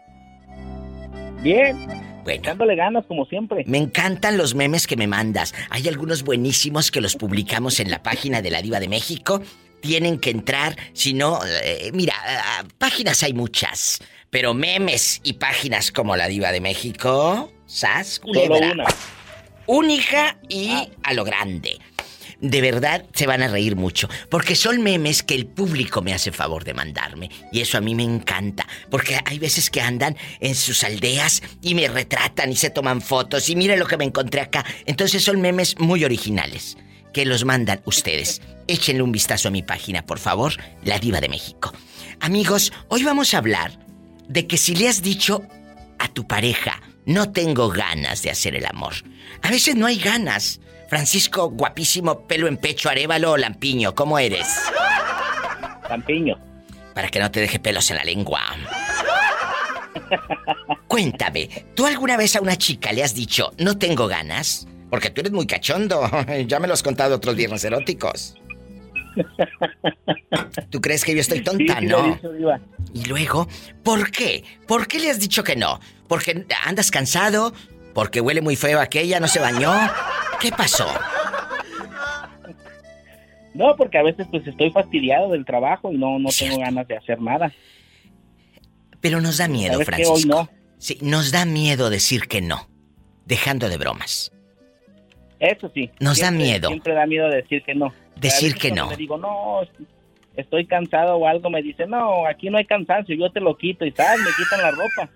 Bien.
Bueno.
Dándole ganas, como siempre.
Me encantan los memes que me mandas. Hay algunos buenísimos que los publicamos en la página de la Diva de México. Tienen que entrar, si no, eh, mira, ah, páginas hay muchas, pero memes y páginas como la Diva de México, sas, culebra.
una.
Única y a lo grande. De verdad se van a reír mucho, porque son memes que el público me hace favor de mandarme. Y eso a mí me encanta, porque hay veces que andan en sus aldeas y me retratan y se toman fotos y mire lo que me encontré acá. Entonces son memes muy originales, que los mandan ustedes. Échenle un vistazo a mi página, por favor, La Diva de México. Amigos, hoy vamos a hablar de que si le has dicho a tu pareja, no tengo ganas de hacer el amor. A veces no hay ganas. Francisco, guapísimo, pelo en pecho, arévalo o lampiño, ¿cómo eres?
Lampiño.
Para que no te deje pelos en la lengua. Cuéntame, ¿tú alguna vez a una chica le has dicho, no tengo ganas? Porque tú eres muy cachondo. Ya me lo has contado otros viernes eróticos. ¿Tú crees que yo estoy tonta?
Sí,
no.
dicho.
Y luego, ¿por qué? ¿Por qué le has dicho que no? ¿Porque andas cansado? ¿Porque huele muy feo aquella? ¿No se bañó? ¿Qué pasó?
No, porque a veces pues estoy fastidiado del trabajo y no, no tengo ganas de hacer nada.
Pero nos da miedo. Francisco.
Hoy no.
Sí, nos da miedo decir que no. Dejando de bromas.
Eso sí.
Nos da
siempre-
miedo.
Siempre da miedo decir que no.
Decir que no.
Me digo, no, estoy cansado o algo, me dice, no, aquí no hay cansancio, yo te lo quito y tal, me quitan la ropa.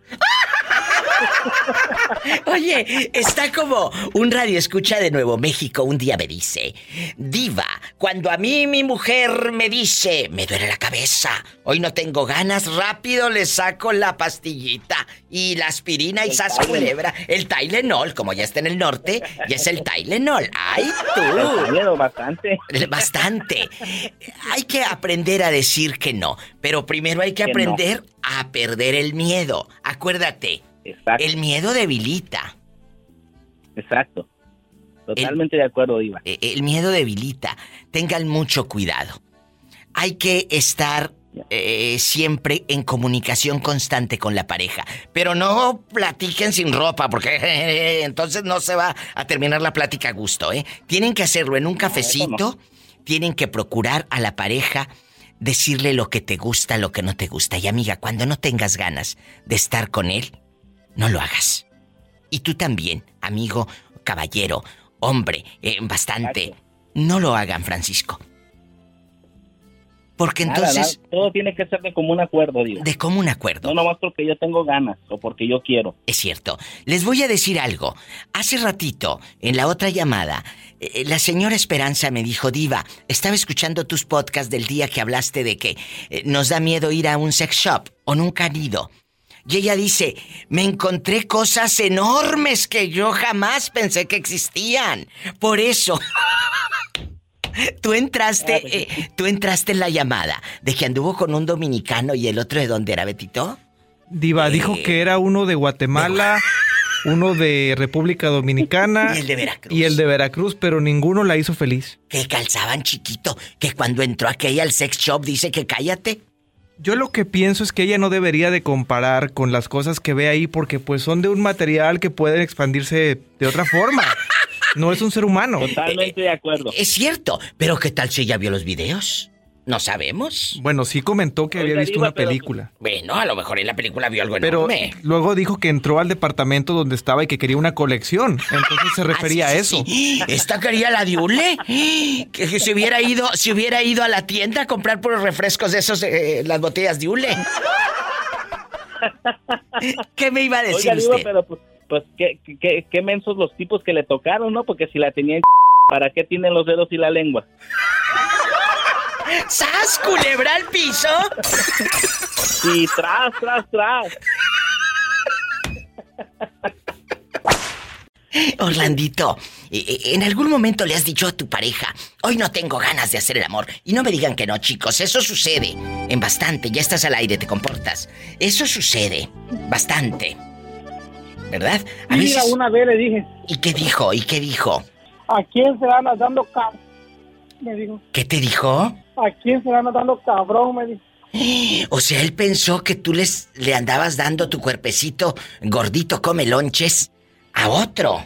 Oye, está como un radio escucha de Nuevo México un día me dice, Diva, cuando a mí mi mujer me dice, me duele la cabeza, hoy no tengo ganas, rápido le saco la pastillita y la aspirina y sas culebra, el Tylenol, como ya está en el norte, ya es el Tylenol. ¡Ay, tú!
miedo bastante.
Bastante. Hay que aprender a decir que no, pero primero hay que
Que no.
aprender a perder el miedo. Acuérdate, el miedo debilita.
Exacto. Totalmente de acuerdo, Diva.
Eh, El miedo debilita. Tengan mucho cuidado. Hay que estar eh, siempre en comunicación constante con la pareja. Pero no platiquen sin ropa, porque entonces no se va a terminar la plática a gusto, ¿eh? Tienen que hacerlo en un cafecito, tienen que procurar a la pareja decirle lo que te gusta, lo que no te gusta. Y amiga, cuando no tengas ganas de estar con él, no lo hagas. Y tú también, amigo, caballero, hombre, eh, bastante. No lo hagan, Francisco. Porque
Nada,
entonces...
nada, todo tiene que ser de común acuerdo, digo.
De común acuerdo.
No nomás porque yo tengo ganas o porque yo quiero.
Es cierto. Les voy a decir algo. Hace ratito, en la otra llamada, eh, la señora Esperanza me dijo, Diva, estaba escuchando tus podcasts del día que hablaste de que eh, nos da miedo ir a un sex shop o nunca han ido. Y ella dice, me encontré cosas enormes que yo jamás pensé que existían. Por eso... Tú entraste, eh, tú entraste en la llamada de que anduvo con un dominicano y el otro de dónde era Betito.
Diva, dijo que era uno de Guatemala, uno de República Dominicana
Y el de Veracruz.
y el de Veracruz, pero ninguno la hizo feliz.
Que calzaban chiquito, que cuando entró aquella al sex shop dice que cállate.
Yo lo que pienso es que ella no debería de comparar con las cosas que ve ahí porque pues son de un material que puede expandirse de otra forma. No es un ser humano.
Totalmente de acuerdo.
Es cierto, pero ¿qué tal si ella vio los videos? No sabemos.
Bueno, sí comentó que había visto una
pero-
película.
Bueno, a lo mejor en la película vio algo
Pero
enorme.
luego dijo que entró al departamento donde estaba y que quería una colección. Entonces se refería
Ah, sí,
a eso.
sí. ¿Esta quería la Diule? Que, que se hubiera ido, si hubiera ido a la tienda a comprar puros refrescos de esos, eh, las botellas Diule. ¿Qué me iba a decir
Oiga,
usted?
pero pues, pues qué, qué, qué mensos los tipos que le tocaron, ¿no? Porque si la tenían ¿para qué tienen los dedos y la lengua?
¡Sas, culebra al piso!
Y tras, tras, tras.
Orlandito, eh, eh, en algún momento le has dicho a tu pareja, hoy no tengo ganas de hacer el amor. Y no me digan que no, chicos, eso sucede. En bastante, ya estás al aire, te comportas. Eso sucede. Bastante. ¿Verdad? A
Mira,
veces-
una vez le dije,
¿Y qué dijo? ¿Y qué dijo?
¿a quién se van dando cabrón? Me dijo,
¿Qué te dijo?
¿a quién se van dando cabrón? Me dijo.
O sea, él pensó que tú les, le andabas dando tu cuerpecito gordito come lonches a otro.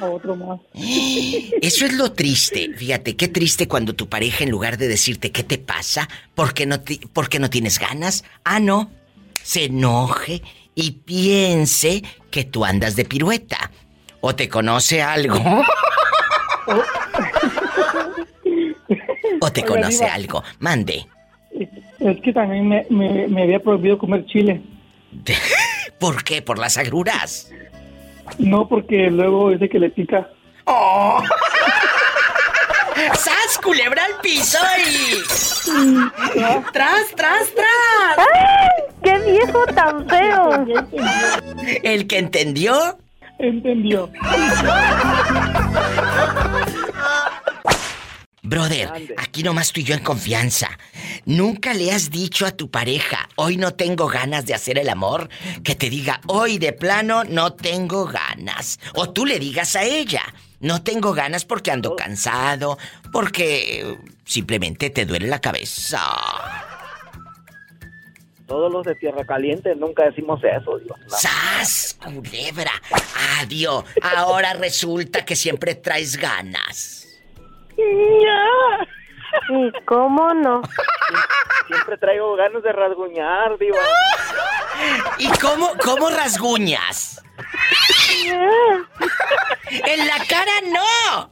A otro más.
Eso es lo triste. Fíjate, qué triste cuando tu pareja, en lugar de decirte qué te pasa, ¿por qué no, ti- por qué no tienes ganas? Ah, no. Se enoje y piense que tú andas de pirueta. ¿O te conoce algo? ¿O te
Oiga,
conoce
Diva.
algo? Mande.
Es que también me, me, me había prohibido comer chile.
¿Por qué? ¿Por las agruras?
No, porque luego es de que le pica.
¡Oh! ¡Sas, culebra al piso y... ¡Tras, tras, tras!
¡Qué viejo tan feo!
¿El que entendió?
Entendió.
Brother, aquí nomás tú y yo en confianza. ¿Nunca le has dicho a tu pareja, hoy no tengo ganas de hacer el amor? Que te diga, hoy de plano no tengo ganas. O tú le digas a ella, no tengo ganas porque ando cansado, porque simplemente te duele la cabeza.
Todos los de Tierra Caliente nunca decimos eso. No.
¡Sas, culebra! Adiós. Ahora resulta que siempre traes ganas.
¿Y cómo no?
Siempre traigo ganas de rasguñar, Diva.
¿Y cómo, cómo rasguñas? En la cara no.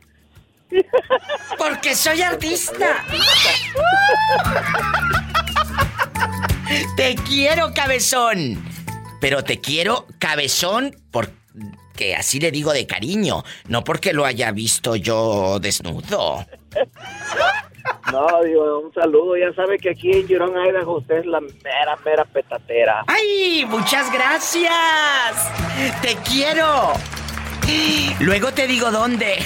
Porque soy artista. Te quiero, cabezón. Pero te quiero, cabezón, porque así le digo de cariño, no porque lo haya visto yo desnudo.
No, Diva, un saludo. Ya sabe que aquí en Girón, Idaho, usted es la mera, mera petatera.
¡Ay! ¡Muchas gracias! ¡Te quiero! Luego te digo dónde.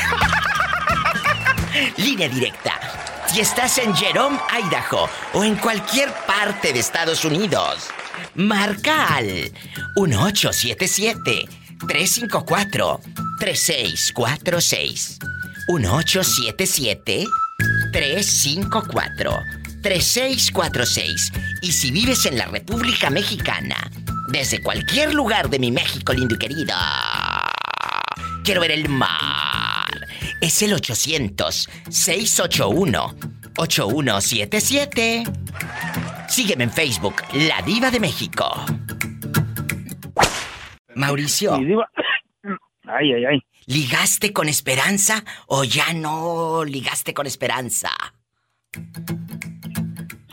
Línea directa. Si estás en Jerome, Idaho o en cualquier parte de Estados Unidos, marca al 1877 354 3646. 1877 354 3646. Y si vives en la República Mexicana, desde cualquier lugar de mi México lindo y querido, quiero ver el mar. Es el 800-681-8177. Sígueme en Facebook, La Diva de México. Mauricio.
Ay, ay, ay.
¿Ligaste con esperanza o ya no ligaste con esperanza?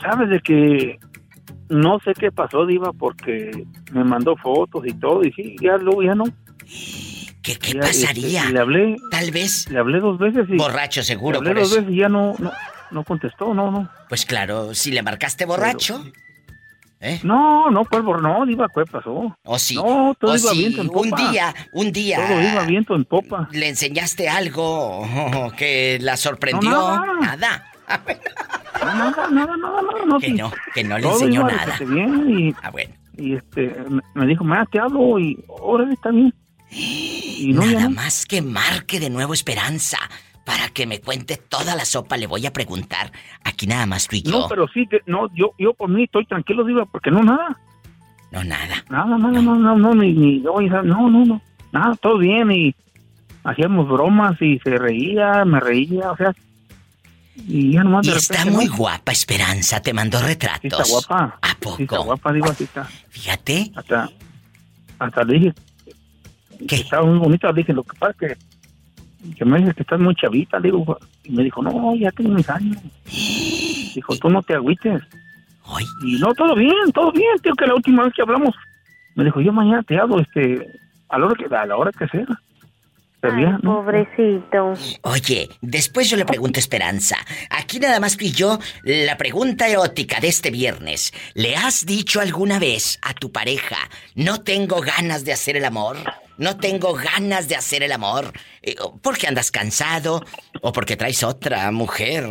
Sabes de que no sé qué pasó, Diva, porque me mandó fotos y todo, y sí, ya luego ya no.
¿Qué, qué
Ya,
pasaría?
este, le hablé.
Tal vez.
Le hablé dos veces y.
Borracho, seguro,
Le hablé
por
dos
eso.
veces y ya no, no, no contestó, no, no.
Pues claro, si le marcaste borracho. ¿Eh?
No, no, por- no, Diva, ¿qué pasó?
O sí.
No, todo
o
iba
sí,
viento en
un
popa.
día, un día.
Todo iba viento en popa.
¿Le enseñaste algo oh, que la sorprendió?
No,
nada.
No, nada, nada, nada, nada, no.
Que no, que no le
Todo
enseñó
iba
nada.
bien y,
Ah, bueno.
y este, me- dijo, ma, te hablo y órale, está bien. Y no,
Nada más que marque de nuevo Esperanza para que me cuente toda la sopa. Le voy a preguntar. Aquí nada más tú y yo.
No, pero sí, que, no, yo, yo por mí estoy tranquilo, Diva, porque no, nada.
No, nada.
Nada, nada, no, no, no, ni, ni, no, no, no, nada, todo bien y hacíamos bromas y se reía, me reía, o sea, y ya nomás
Y
de
está muy
¿no?
guapa Esperanza. Te mandó
Sí
retratos.
está guapa.
¿A poco?
Sí está guapa, Diva, sí está.
Fíjate.
Hasta, hasta le dije que estaba muy bonita, le dije, lo que pasa es que, que me dice que estás muy chavita, le digo, y me dijo, no, ya tengo mis años. Dijo, tú no te agüites. Y no, todo bien, todo bien, tío, que la última vez que hablamos, me dijo, yo mañana te hablo, este, a la hora que, a la hora que sea. Ya, ¿no?
Pobrecito.
Oye, después yo le pregunto a Esperanza. Aquí nada más tú y yo, la pregunta erótica de este viernes. ¿Le has dicho alguna vez a tu pareja, no tengo ganas de hacer el amor? No tengo ganas de hacer el amor. Eh, Porque andas cansado o porque traes otra mujer.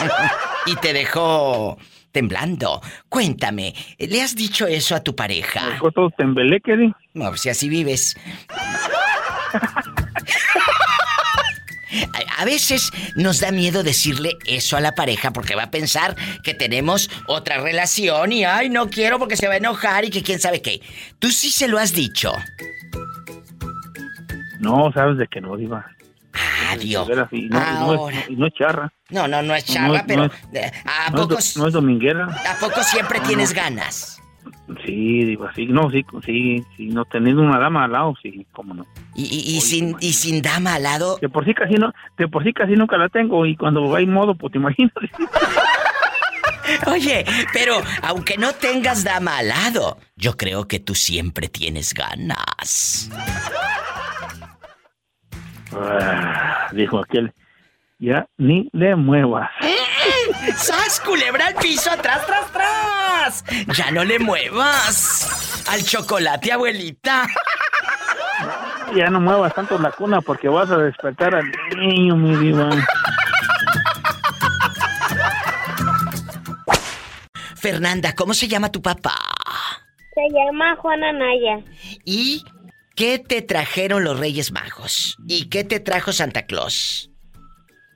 y te dejó temblando. Cuéntame, ¿le has dicho eso a tu pareja?
Dejó todo tembeleque, ¿sí?
No, si así vives. A veces nos da miedo decirle eso a la pareja porque va a pensar que tenemos otra relación y ay, no quiero porque se va a enojar y que quién sabe qué. Tú sí se lo has dicho.
No, sabes de que no, Diva. Veras, Y no, y no es,
Ahora.
no- es charra.
No, no, no es
no
pero
es-
¿a
no, es
poco,
no es dominguera.
¿a poco siempre tienes ganas?
Sí, Diva, sí, no, sí, sí, sí, no teniendo una dama al lado, sí, cómo no.
Y, y- y sin, y sin dama al lado.
De por sí casi no, de por sí casi nunca la tengo y cuando va en modo, pues te imaginas.
Oye, pero aunque no tengas dama al lado, yo creo que tú siempre tienes ganas.
Ah, dijo aquel, ya ni le muevas.
¡Sas, culebra al piso, atrás, tras, tras! ¡Ya no le muevas! ¡Al chocolate, abuelita!
Ya no muevas tanto la cuna porque vas a despertar al niño, mi diva.
Fernanda, ¿cómo se llama tu papá?
Se llama Juana Naya.
¿Y qué te trajeron los Reyes Magos? ¿Y qué te trajo Santa Claus?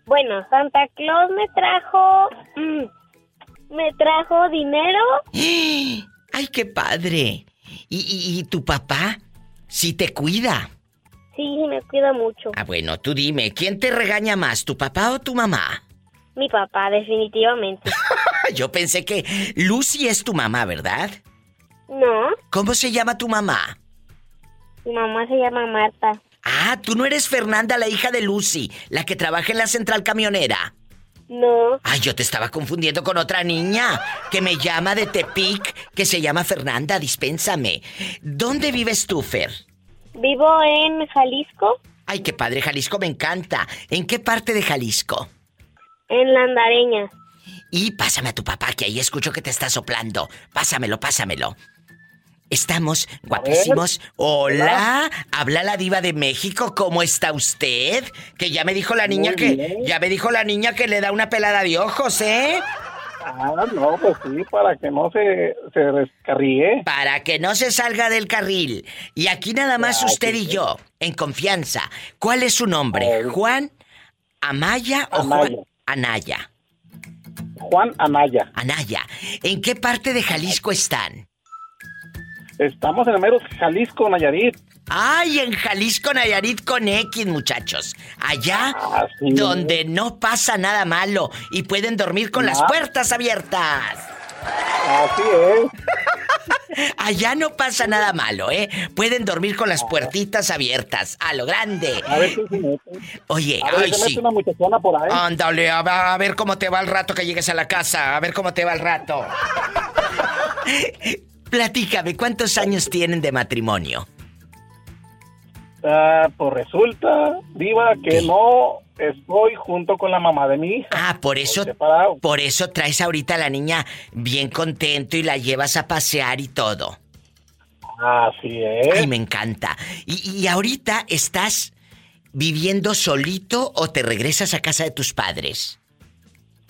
Bueno, Santa Claus me trajo. mm, me trajo dinero.
¡Ay, qué padre! ¿Y, y- y tu papá? Sí te cuida.
Sí, me cuida mucho.
Ah, bueno, tú dime, ¿quién te regaña más, tu papá o tu mamá?
Mi papá, definitivamente.
Yo pensé que Lucy es tu mamá, ¿verdad?
No,
¿Cómo se llama tu mamá?
Mi mamá se llama Marta.
Ah, tú no eres Fernanda, la hija de Lucy, la que trabaja en la central camionera.
No,
Ay, yo te estaba confundiendo con otra niña que me llama de Tepic, que se llama Fernanda, dispénsame. ¿Dónde vives tú, Fer?
vivo en Jalisco,
Ay, qué padre, Jalisco me encanta. ¿En qué parte de Jalisco?
en Landareña.
Y pásame a tu papá, que ahí escucho que te está soplando. Pásamelo, pásamelo. Estamos guapísimos. Hola, habla la diva de México. ¿Cómo está usted? Que ya me dijo la niña
Muy
que
bien.
ya me dijo la niña que le da una pelada de ojos, ¿eh?
Ah, no, pues sí, para que no se, se descarríe.
Para que no se salga del carril. Y aquí nada más
Ah,
usted
sí,
y yo, en confianza. ¿Cuál es su nombre? ¿Juan Amaya o
Amaya.
Juan Anaya?
Juan Anaya.
Anaya. ¿En qué parte de Jalisco están?
Estamos en el mero Jalisco, Nayarit.
Ay, en Jalisco, Nayarit con X, muchachos. Allá
Ah,
donde no pasa nada malo y pueden dormir con las
Ah.
puertas abiertas.
Así es.
Allá no pasa nada malo, ¿eh? Pueden dormir con las puertitas abiertas, a lo grande.
A ver si se mete.
Oye,
A ver,
ay,
se mete
sí.
una muchachona por ahí.
Ándale, a ver cómo te va el rato que llegues a la casa. A ver cómo te va el rato. Platícame, ¿cuántos años tienen de matrimonio?
Ah, pues resulta, Diva, que no estoy junto con la mamá de mi hija.
Ah, por eso, por eso traes ahorita a la niña bien contento y la llevas a pasear y todo.
Así es.
Ay, me encanta. ¿Y, y ahorita estás viviendo solito o te regresas a casa de tus padres?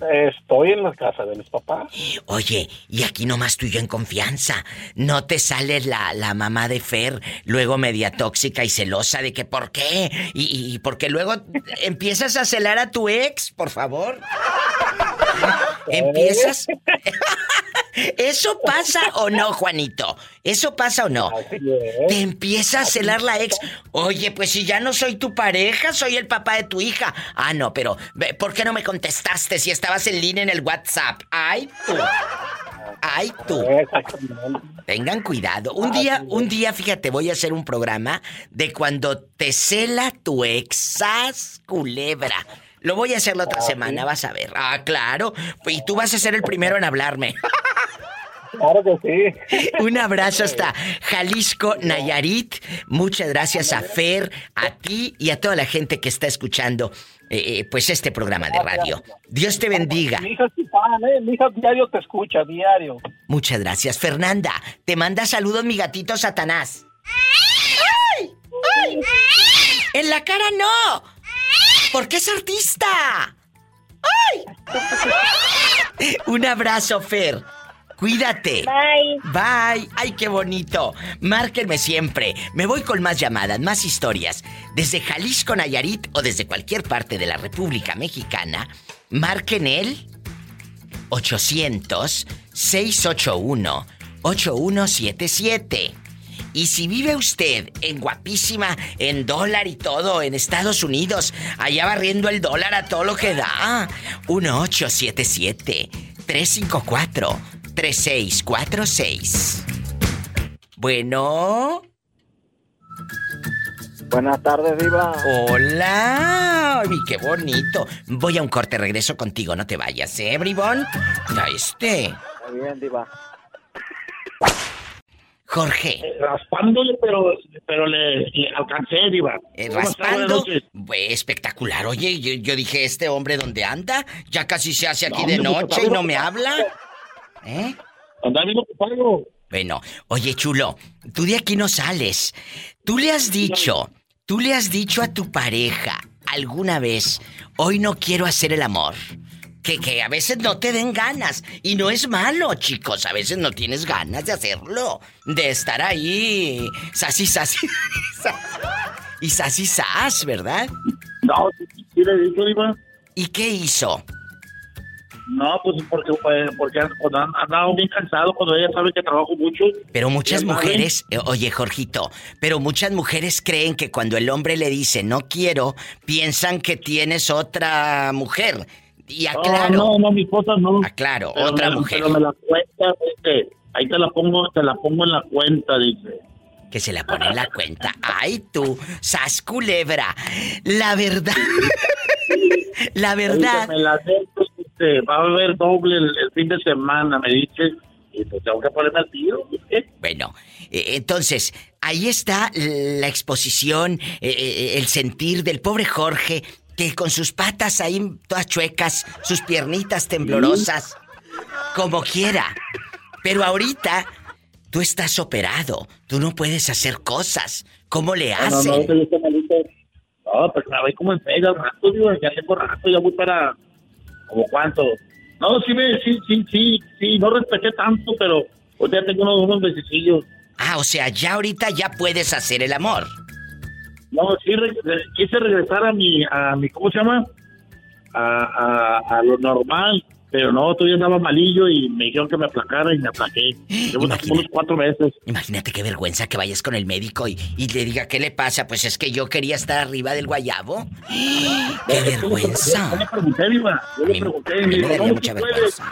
Estoy en la casa de mis papás.
Oye, y aquí nomás tú y yo en confianza. ¿No te sale la, la mamá de Fer luego media tóxica y celosa de que por qué? Y, y porque luego empiezas a celar a tu ex, por favor. ¿Empiezas? ¿Eso pasa o no, Juanito? ¿Eso pasa o no? Te empieza a celar la ex. Oye, pues si ya no soy tu pareja, soy el papá de tu hija. Ah, no, pero ¿por qué no me contestaste si estabas en línea en el WhatsApp? Ay, tú. Ay, tú. Tengan cuidado. Un día, un día, fíjate, voy a hacer un programa de cuando te cela tu exas culebra. Lo voy a hacer la otra semana, vas a ver. Ah, claro. Y tú vas a ser el primero en hablarme.
Claro que sí.
Un abrazo hasta Jalisco, Nayarit. Muchas gracias a Fer, a ti y a toda la gente que está escuchando eh, eh, pues este programa de radio. Dios te bendiga.
Mi hija es tu fan, ¿eh? Mi hija diario te escucha, diario.
Muchas gracias. Fernanda, te manda saludos mi gatito Satanás. ¡Ay! ¡Ay! ¡En la cara no! Porque es artista. ¡Ay! Un abrazo, Fer. Cuídate.
Bye.
Bye. Ay, qué bonito. Márquenme siempre. Me voy con más llamadas, más historias. Desde Jalisco, Nayarit o desde cualquier parte de la República Mexicana, marquen el 800-681-8177. Y si vive usted en guapísima, en dólar y todo, en Estados Unidos, allá barriendo el dólar a todo lo que da, 1877-354-3646. Bueno.
Buenas tardes, Diva.
Hola. Ay, qué bonito. Voy a un corte, regreso contigo, no te vayas, ¿eh, Bribón? Ya este.
Está bien, Diva.
Jorge.
Raspándole, pero, pero le, le alcancé, Diva.
Eh, raspando. Pues, espectacular. Oye, yo, yo dije, este hombre dónde anda, ya casi se hace aquí
No,
de noche y no me habla. ¿Eh?
Anda bien ocupado.
Bueno, oye, chulo, tú de aquí no sales. Tú le has dicho, tú le has dicho a tu pareja alguna vez, hoy no quiero hacer el amor. Que, que a veces no te den ganas. Y no es malo, chicos. A veces no tienes ganas de hacerlo. De estar ahí. Sasi, sasi. y sasi, sas, ¿verdad?
No, sí, sí, sí le dicho, Diva.
¿Y qué hizo?
No, pues porque, eh, porque cuando han andado bien cansado, cuando ella sabe que trabajo mucho.
Pero muchas
saben.
mujeres, eh, oye Jorgito, pero muchas mujeres creen que cuando el hombre le dice no quiero, piensan que tienes otra mujer. Y aclaro.
No, no, no, mi esposa no.
Aclaro,
Pero
otra
me-
mujer.
Pero me la cuenta, dice. Ahí te la pongo, te la pongo en la cuenta, dice.
Que se la pone en la cuenta. Ay, tú, sas culebra. La verdad. la verdad.
Dice, me la acepto, dice, va a haber doble el, el fin de semana, me dice. Y pues tengo que ponerme al tiro. ¿eh?
Bueno, eh, entonces, ahí está la exposición, eh, eh, el sentir del pobre Jorge, que con sus patas ahí todas chuecas, sus piernitas temblorosas, como quiera. Pero ahorita, tú estás operado, tú no puedes hacer cosas. ¿Cómo le
No, no, no. No, me voy como en al rato, digo, ya tengo rato, ya voy para... ¿Como cuánto? No, sí, me, sí, sí, sí, sí, no respeté tanto, pero pues ya tengo unos, unos mesecillos.
Ah, o sea, ya ahorita ya puedes hacer el amor.
No, sí, re- re- quise regresar a mi, a mi, ¿cómo se llama? A, a, a lo normal. Pero no, todavía andaba malillo y me dijeron que me aplacara y me aplaqué. Llevo unos cuatro meses.
Imagínate qué vergüenza que vayas con el médico y, y le diga qué le pasa. Pues es que yo quería estar arriba del guayabo. ¡Qué vergüenza!
Yo le pregunté, Diva. Yo le pregunté y me
daría mucha vergüenza.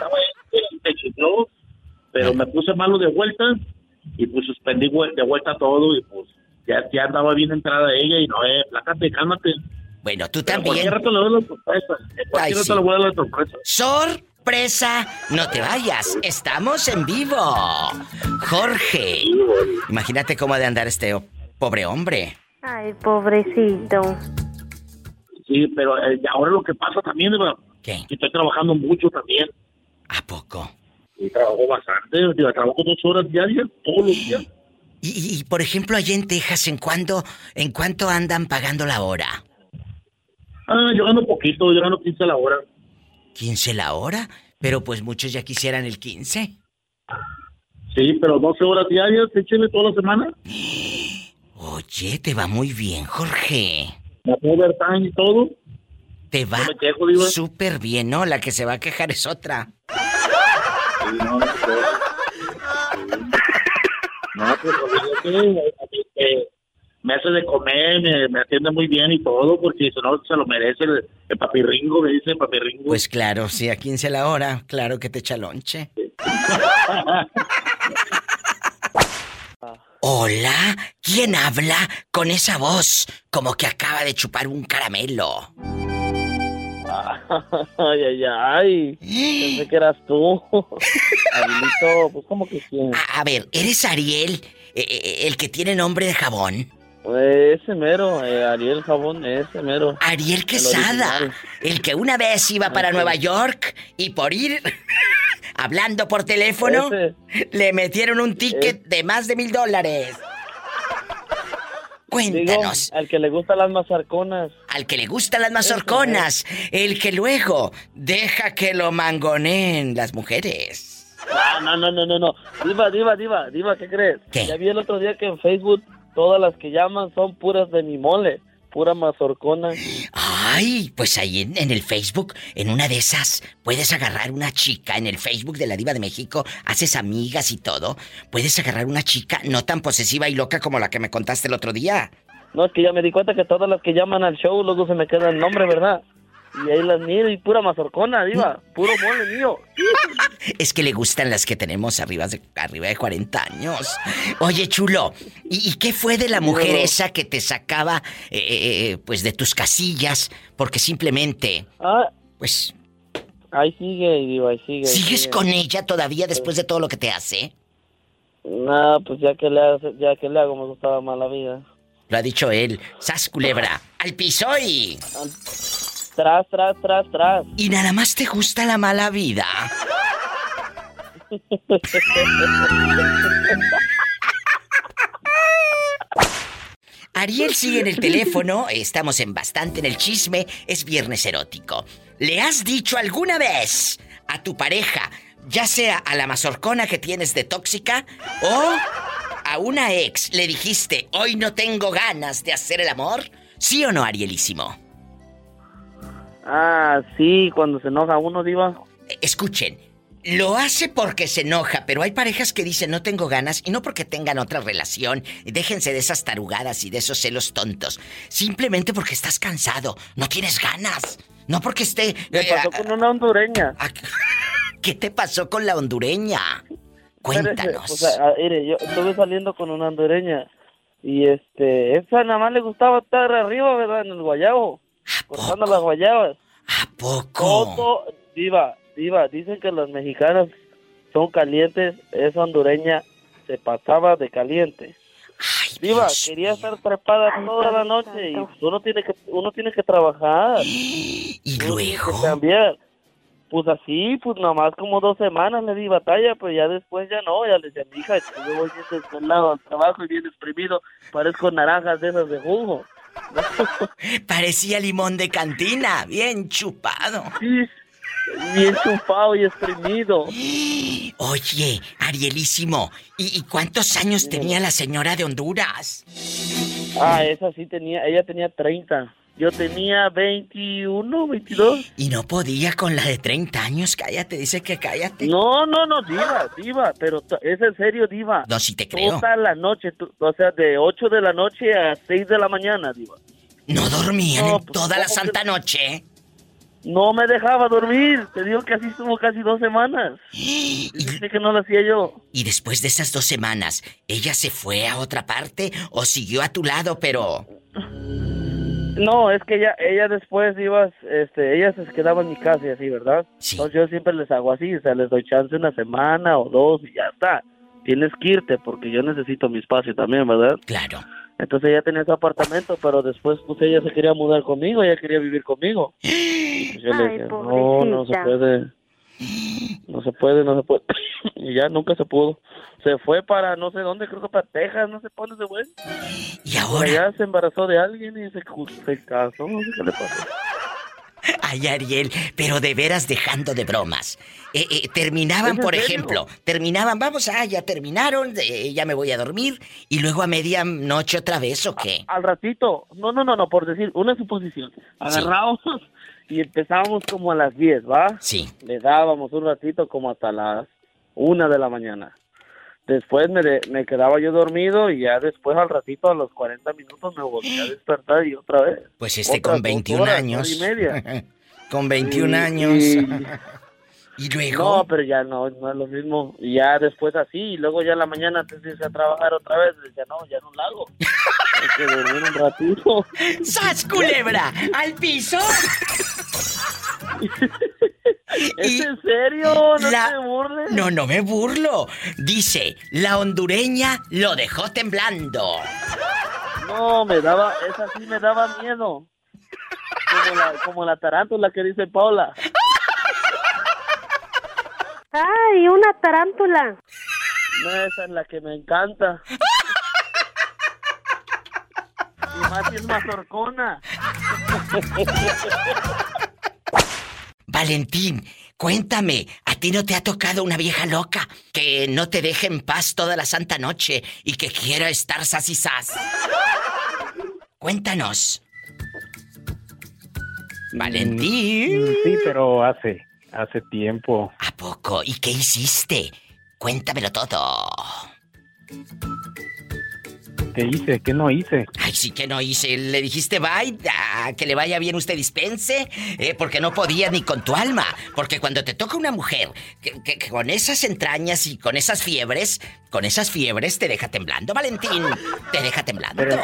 Pero me puse malo de vuelta y pues suspendí de vuelta todo y pues ya, ya andaba bien entrada ella y no, eh, plácate, cálmate.
Bueno, tú
Pero
también.
Cualquier rato le doy la sorpresa. Cualquier
Ay,
rato
sí.
le voy a dar la sorpresa.
¡Sorpresa! No te vayas, estamos en vivo. Jorge. Imagínate cómo ha de andar este pobre hombre.
Ay, pobrecito.
Sí, pero eh, ahora lo que pasa también, Diva,
que
estoy trabajando mucho también.
¿A poco?
Y trabajo bastante, trabajo dos horas diarias, todos los días.
Y, y- y, por ejemplo, allá en Texas, ¿en cuándo, en cuánto andan pagando la hora?
Ah, yo gano poquito, yo gano 15 a la hora.
¿15 la hora? Pero pues muchos ya quisieran el 15.
Sí, pero 12 horas diarias, échale toda la semana.
Oye, te va muy bien, Jorge.
Me overtime y todo.
Te va súper bien, ¿no? La que se va a quejar es otra.
Sí, no, no, sé. No, pues eh, me hace de comer, me, me atiende muy bien y todo, porque si no se lo merece el, el papirringo, me dice el papirringo.
Pues claro, sí, a 15 la hora, claro que te echa lonche. Hola, ¿quién habla con esa voz como que acaba de chupar un caramelo?
Ay, ay, ay. Pensé que eras tú. Arilito, pues como que quién.
A, a ver, ¿eres Ariel, eh, eh, el que tiene nombre de jabón?
Eh, ese mero, eh, Ariel Jabón, ese mero.
Ariel Quesada, el que una vez iba para. Nueva York y por ir hablando por teléfono le metieron un ticket de más de mil dólares. Cuéntanos.
Digo, al que le gustan las mazarconas.
Al que le gustan las mazorconas, el que luego deja que lo mangoneen las mujeres.
Ah, no, no, no, no, no. Diva, diva, diva, diva, ¿qué crees? Ya vi el otro día que en Facebook todas las que llaman son puras de mi mole, pura mazorcona.
Ay, pues ahí en, en el Facebook, en una de esas, puedes agarrar una chica en el Facebook de la Diva de México, haces amigas y todo. Puedes agarrar una chica no tan posesiva y loca como la que me contaste el otro día.
No, es que ya me di cuenta que todas las que llaman al show luego se me queda el nombre, ¿verdad? Y ahí las miro y pura mazorcona, diva, puro mole mío.
Es que le gustan las que tenemos arriba de, arriba de 40 años. Oye, chulo, ¿y, y qué fue de la mujer esa que te sacaba, eh, eh, pues, de tus casillas? Porque simplemente,
Ah,
pues,
ahí sigue, diva, ahí sigue. ahí
¿sigues
sigue.
con ella todavía después de todo lo que te hace?
No, pues ya que le hace, ya que le hago me gustaba más la vida.
Lo ha dicho él. ¡Sas, culebra! ¡Al piso y...
Tras, tras, tras, tras.
Y nada más te gusta la mala vida. Ariel sigue en el teléfono, estamos en bastante en el chisme, es viernes erótico. ¿Le has dicho alguna vez a tu pareja, ya sea a la mazorcona que tienes de tóxica o a una ex, le dijiste, hoy no tengo ganas de hacer el amor? ¿Sí o no, Arielísimo?
Ah, sí, cuando se enoja uno, diva.
Escuchen, lo hace porque se enoja, pero hay parejas que dicen no tengo ganas y no porque tengan otra relación. Déjense de esas tarugadas y de esos celos tontos. Simplemente porque estás cansado, no tienes ganas. No porque esté...
Me
eh,
pasó con una hondureña.
¿Qué te pasó con la hondureña? Cuéntanos.
Pues, ah, mire, yo estuve saliendo con una hondureña y este, esa nada más le gustaba estar arriba, ¿verdad? En el guayabo, cortando las guayabas.
¿A poco?
Todo, diva, diva, dicen que las mexicanas son calientes, esa hondureña se pasaba de caliente. diva, quería estar trepada toda la noche y pues, uno tiene que, uno tiene que trabajar.
Y
luego. cambiar. Pues así, pues nomás como dos semanas le di batalla, pero ya después ya no, ya le decía, mija, es yo voy bien desvelado al trabajo y bien exprimido, parezco naranjas de esas de jugo.
Parecía limón de cantina, bien chupado.
Sí, bien chupado y exprimido.
Oye, Arielísimo, ¿y, y cuántos años tenía la señora de Honduras?
Ah, esa sí tenía, ella tenía 30. Yo tenía 21, 22.
Y no podía con la de 30 años, cállate, dice que cállate.
No, no, no, diva, diva, pero es en serio, diva.
No, sí te creo.
Toda la noche, o sea, de 8 de la noche a 6 de la mañana, diva.
No dormían
No,
en
pues,
toda la
¿cómo
santa noche.
No me dejaba dormir, te digo que así estuvo casi dos semanas. Dice que no lo hacía yo.
Y después de esas dos semanas, ¿ella se fue a otra parte o siguió a tu lado, pero...
No, es que ella, ella después iba, este, ella se quedaba en mi casa y así, ¿verdad? Entonces yo siempre les hago así, o sea, les doy chance una semana o dos y ya está. Tienes que irte porque yo necesito mi espacio también, ¿verdad?
Claro.
Entonces ella tenía su apartamento, pero después pues ella se quería mudar conmigo, ella quería vivir conmigo. Y pues yo le
Ay,
dije, no, no se
pobrecita.
puede. No se puede, no se puede. y ya nunca se pudo. Se fue para no sé dónde, creo que para Texas, no sé para dónde se fue.
Y ahora...
Ella se embarazó de alguien y se, se casó, no sé qué le pasó.
Ay, Ariel, pero de veras dejando de bromas. Eh, eh, terminaban,
¿Es en
por ejemplo, terminaban, vamos, ah, ya terminaron, eh, ya me voy a dormir, y luego a medianoche otra vez, ¿o qué?
Al ratito, no, no, no, no, por decir, una suposición. Agarrábamos y empezábamos como a las 10, ¿va?
Sí.
Le dábamos un ratito como hasta las una de la mañana. Después me, de- me quedaba yo dormido y ya después al ratito, a los 40 minutos, me volví a despertar y otra vez.
Pues este
Otras
con
dos
21
horas,
años.
y media.
con 21
Y-
años.
y-
Y luego...
No, pero ya no, no es lo mismo. Y ya después así, y luego ya en la mañana antes de irse a trabajar otra vez, decía, no, ya no lo hago. Hay que dormir un ratito.
¡Sas, culebra! ¡Al piso!
¿Es en serio? No
La-
te burles.
No, no me burlo. Dice, la hondureña lo dejó temblando.
No, me daba, esa sí me daba miedo. Como la, como la tarántula que dice Paula.
¡Ay, una tarántula!
No, esa es la que me encanta. Y más es mazorcona.
Valentín, cuéntame, ¿a ti no te ha tocado una vieja loca que no te deje en paz toda la santa noche y que quiera estar sas y sas? Cuéntanos. Valentín.
Mm, Sí, pero hace, hace tiempo.
¿A poco? ¿Y qué hiciste? Cuéntamelo todo.
¿Qué hice? ¿Qué no hice?
Ay, sí que no hice. Le dijiste bye, ah, que le vaya bien usted dispense, eh, porque no podía ni con tu alma. Porque cuando te toca una mujer que, que- que con esas entrañas y con esas fiebres, con esas fiebres te deja temblando, Valentín. Te deja temblando.
Pero,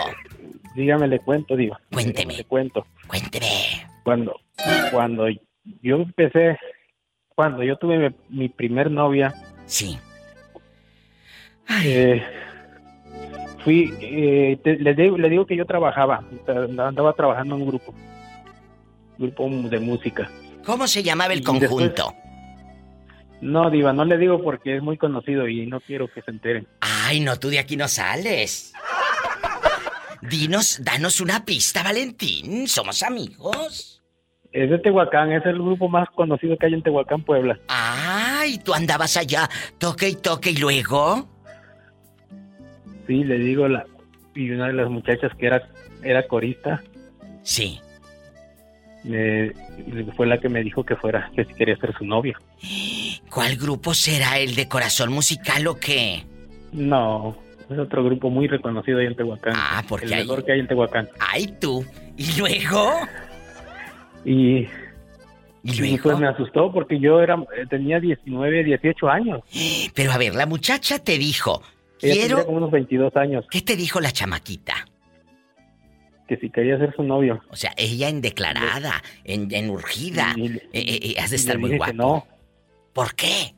dígame, le cuento, digo.
Cuénteme.
Le cuento.
Cuénteme.
Cuando, cuando yo empecé, cuando yo tuve mi, mi primer novia.
Sí.
eh, fui, eh, te- le, digo, le digo que yo trabajaba, andaba trabajando en un grupo, grupo de música.
¿Cómo se llamaba el
después-
conjunto?
No, Diva, no le digo porque es muy conocido y no quiero que se enteren.
Ay, no, tú de aquí no sales. Dinos, danos una pista, Valentín. Somos amigos.
Es de Tehuacán, es el grupo más conocido que hay en Tehuacán, Puebla.
Ay, tú andabas allá, toque y toque y luego.
Sí, le digo, la, y una de las muchachas que era, era corista.
Sí.
me- fue la que me dijo que fuera, que si quería ser su novia.
¿Cuál grupo será el de corazón musical o qué?
No, es otro grupo muy reconocido ahí en Tehuacán.
Ah, porque
El
hay-
mejor que hay en Tehuacán.
Ay, tú. ¿Y luego?
Y,
¿Y
pues me asustó porque yo era eh, tenía 19, 18 años.
Pero a ver, la muchacha te dijo,
Ella
quiero...
tenía como unos 22 años.
¿Qué te dijo la chamaquita?
Que si quería ser su novio.
O sea, ella en declarada, en, en urgida.
Y-
Eh, eh, eh, has de estar muy guapo.
no.
¿Por qué?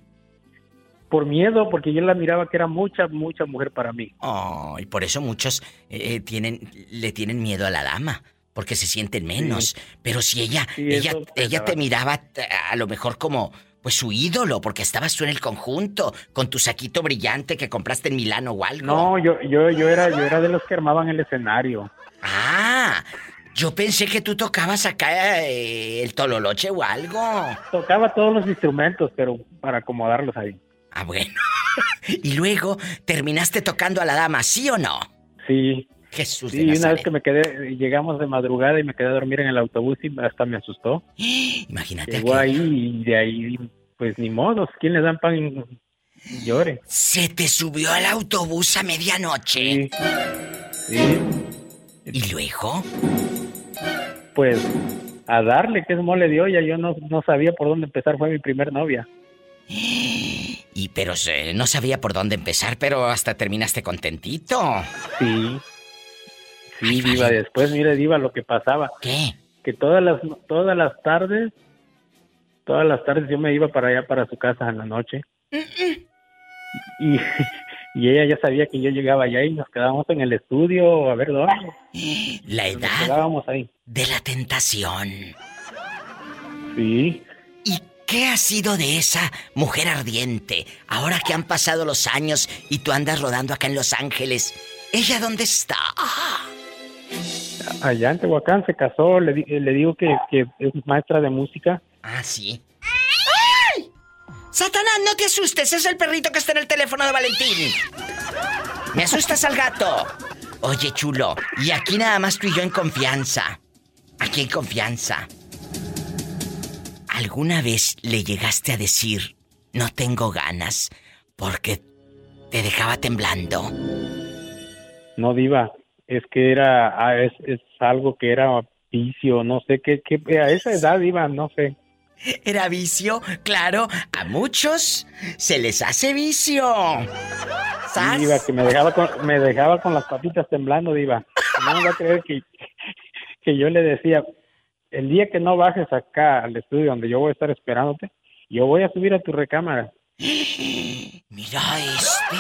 Por miedo, porque yo la miraba que era mucha, mucha mujer para mí.
Oh, y por eso muchos eh, tienen, le tienen miedo a la dama, porque se sienten menos. Pero si ella,
Sí,
ella, ella te miraba a lo mejor como, pues su ídolo, porque estabas tú en el conjunto, con tu saquito brillante que compraste en Milano o algo.
No, yo, yo, yo era, yo era de los que armaban el escenario.
Ah, yo pensé que tú tocabas acá eh, el tololoche o algo.
Tocaba todos los instrumentos, pero para acomodarlos ahí.
Ah, bueno. y luego terminaste tocando a la dama, ¿sí o no?
Sí.
Jesús de
Sí, una vez que me quedé, llegamos de madrugada y me quedé a dormir en el autobús y hasta me asustó.
Imagínate.
Llegó ahí y de ahí, pues ni modo, ¿quién le dan pan? Llore.
Se te subió al autobús a medianoche.
Sí.
¿Y luego?
Pues a darle, que es mole de olla, yo no, no sabía por dónde empezar, fue mi primer novia.
Y pero no sabía por dónde empezar, pero hasta terminaste contentito.
Sí. Sí, Diva, después, mire, Diva, lo que pasaba.
¿Qué?
Que todas las, todas las tardes, todas las tardes yo me iba para allá, para su casa en la noche. Y, y ella ya sabía que yo llegaba allá y nos quedábamos en el estudio a ver dónde.
La
Nos
edad
quedábamos ahí.
de la tentación.
Sí.
¿Y qué ha sido de esa mujer ardiente? Ahora que han pasado los años y tú andas rodando acá en Los Ángeles, ¿ella dónde está?
Allá en Tehuacán se casó, le, di- le digo que, que es maestra de música.
Ah, sí. Satanás, no te asustes, es el perrito que está en el teléfono de Valentín. Me asustas al gato. Oye, chulo, y aquí nada más tú y yo en confianza. Aquí en confianza. ¿Alguna vez le llegaste a decir, no tengo ganas, porque te dejaba temblando?
No, Diva, es que era, ah, es, es algo que era vicio, no sé qué, qué, a esa edad, Diva, no sé.
Era vicio, claro, a muchos se les hace vicio. ¿Sas?
Diva, que me dejaba con, me dejaba con las patitas temblando, Diva. No me va a creer que, que yo le decía, el día que no bajes acá al estudio donde yo voy a estar esperándote, yo voy a subir a tu recámara.
Mira este.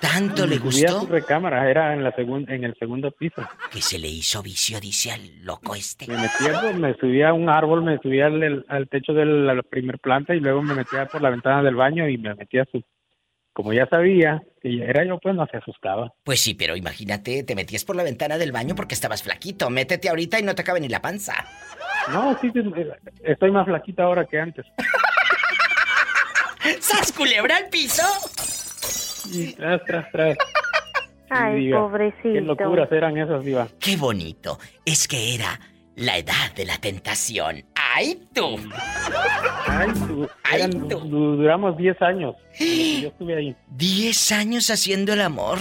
¿Tanto le gustó?
tu recámara, era en la en el segundo piso.
Que se le hizo vicio, dice al loco este.
Me metía, me subía a un árbol, me subía al, al techo de la primer planta y luego me metía por la ventana del baño y me metía a su... Como ya sabía que era yo, pues no se asustaba.
Pues sí, pero imagínate, te metías por la ventana del baño porque estabas flaquito. Métete ahorita y no te cabe ni la panza.
No, sí, sí, estoy más flaquita ahora que antes.
¡Sas culebra al piso!
Y tras, tras, tras.
Ay,
Diva,
pobrecito.
Qué locuras eran esas, Diva.
Qué bonito. Es que era la edad de la tentación. ¡Ay, tú!
Ay, tú, eran- du- duramos 10 años. Yo estuve ahí.
Diez años haciendo el amor.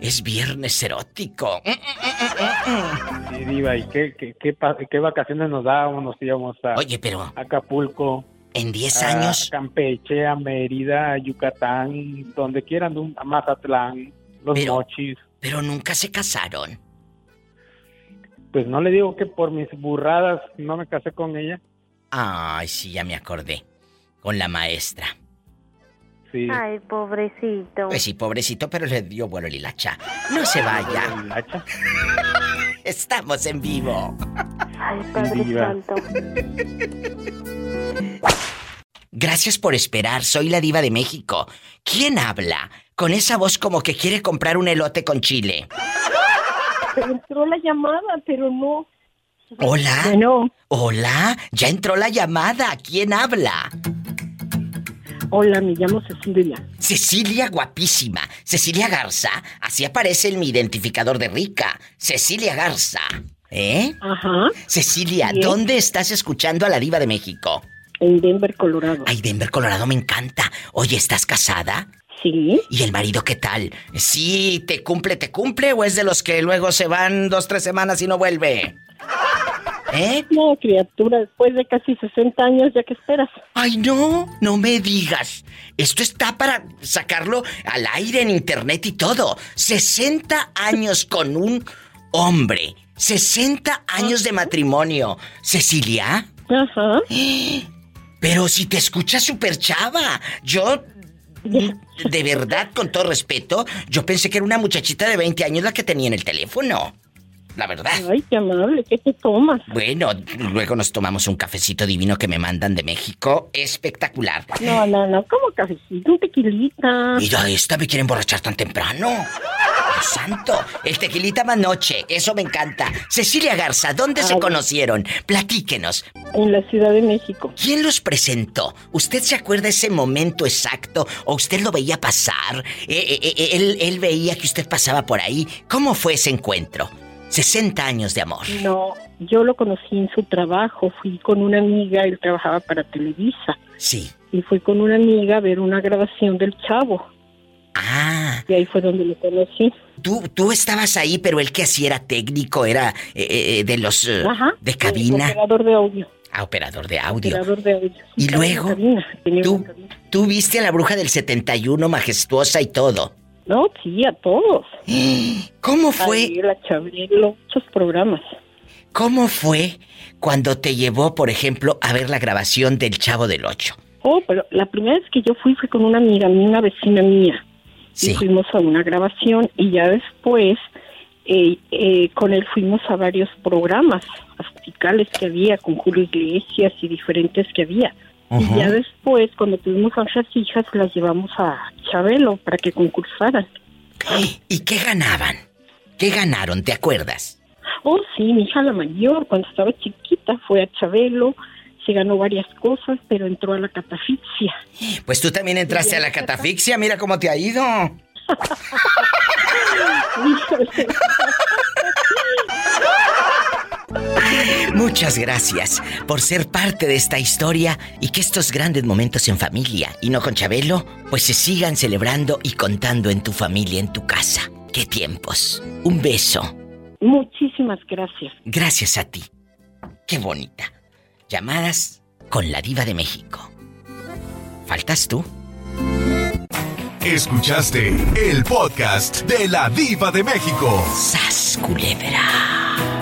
Es viernes erótico. Mm,
Sí, Diva, ¿y qué, qué, qué, qué vacaciones nos dábamos? Nos íbamos a
Oye, pero...
Acapulco.
En 10
a
años.
Campeche, a Mérida, a Yucatán, donde quieran, un- a Mazatlán, Los
Pero-
Mochis.
Pero nunca se casaron.
Pues no le digo que por mis burradas no me casé con ella.
Ay, sí, ya me acordé. Con la maestra.
Sí.
Ay, pobrecito.
Pues sí, pobrecito, pero le dio vuelo el hilacha. No se vaya. Estamos en vivo.
Ay, Padre. Santo.
Gracias por esperar, soy la diva de México. ¿Quién habla? Con esa voz como que quiere comprar un elote con chile.
Entró la llamada, pero no.
Hola.
Bueno.
Hola, ya entró la llamada. ¿Quién habla?
Hola, me llamo Cecilia.
Cecilia guapísima. Cecilia Garza. Así aparece en mi identificador de rica. Cecilia Garza. ¿Eh?
Ajá.
Cecilia. ¿dónde estás escuchando a la diva de México?
En Denver, Colorado.
Ay, Denver, Colorado, me encanta. Oye, ¿estás casada?
Sí.
¿Y el marido qué tal? ¿Sí te cumple, te cumple o es de los que luego se van dos, tres semanas y no vuelve? ¿Eh?
No, criatura, después de casi 60 años, ¿ya qué esperas?
Ay, no, no me digas. Esto está para sacarlo al aire en internet y todo. 60 años con un hombre. 60 años de matrimonio. ¿Cecilia?
Ajá.
Pero si te escuchas súper chava. Yo, de verdad, con todo respeto, yo pensé que era una muchachita de 20 años la que tenía en el teléfono. La verdad.
Ay, qué amable, ¿qué te tomas?
Bueno, luego nos tomamos un cafecito divino que me mandan de México. Espectacular.
No, no, no, ¿cómo cafecito? Un tequilita.
Mira, esta me quiere emborrachar tan temprano. santo! El tequilita Manoche, eso me encanta. Cecilia Garza, ¿dónde se conocieron? Platíquenos.
En la Ciudad de México.
¿Quién los presentó? ¿Usted se acuerda ese momento exacto? ¿O usted lo veía pasar? Eh, eh, eh, él, él veía que usted pasaba por ahí. ¿Cómo fue ese encuentro? 60 años de amor.
No, yo lo conocí en su trabajo. Fui con una amiga, él trabajaba para Televisa.
Sí.
Y fui con una amiga a ver una grabación del Chavo.
Ah.
Y ahí fue donde lo conocí.
Tú, tú estabas ahí, pero él que así era técnico, era eh, eh, de los... eh,
Ajá.
de cabina.
Operador de audio.
Ah, operador de audio.
Operador de audio.
Y luego,
cabina,
tú, tú viste a la bruja del 71 majestuosa y todo.
No, sí, a todos.
¿Cómo fue?
Ahí, la Chabelo, muchos programas.
¿Cómo fue cuando te llevó, por ejemplo, a ver la grabación del Chavo del Ocho?
Oh, pero la primera vez que yo fui fue con una amiga mía, una vecina mía.
Sí.
Y fuimos a una grabación y ya después eh, eh, con él fuimos a varios programas musicales que había, con Julio Iglesias y diferentes que había. Y ya después, cuando tuvimos a nuestras hijas, las llevamos a Chabelo para que concursaran.
¿Y qué ganaban? ¿Qué ganaron? ¿Te acuerdas?
Oh, sí, mi hija la mayor, cuando estaba chiquita, fue a Chabelo, se ganó varias cosas, pero entró a la catafixia.
Pues tú también entraste a la catafixia, mira cómo te ha ido. Muchas gracias por ser parte de esta historia y que estos grandes momentos en familia y no con Chabelo, pues se sigan celebrando y contando en tu familia, en tu casa. ¡Qué tiempos! Un beso.
Muchísimas gracias.
Gracias a ti. Qué bonita. Llamadas con la diva de México. ¿Faltas tú?
Escuchaste el podcast de la diva de México.
¡Sas, culebra!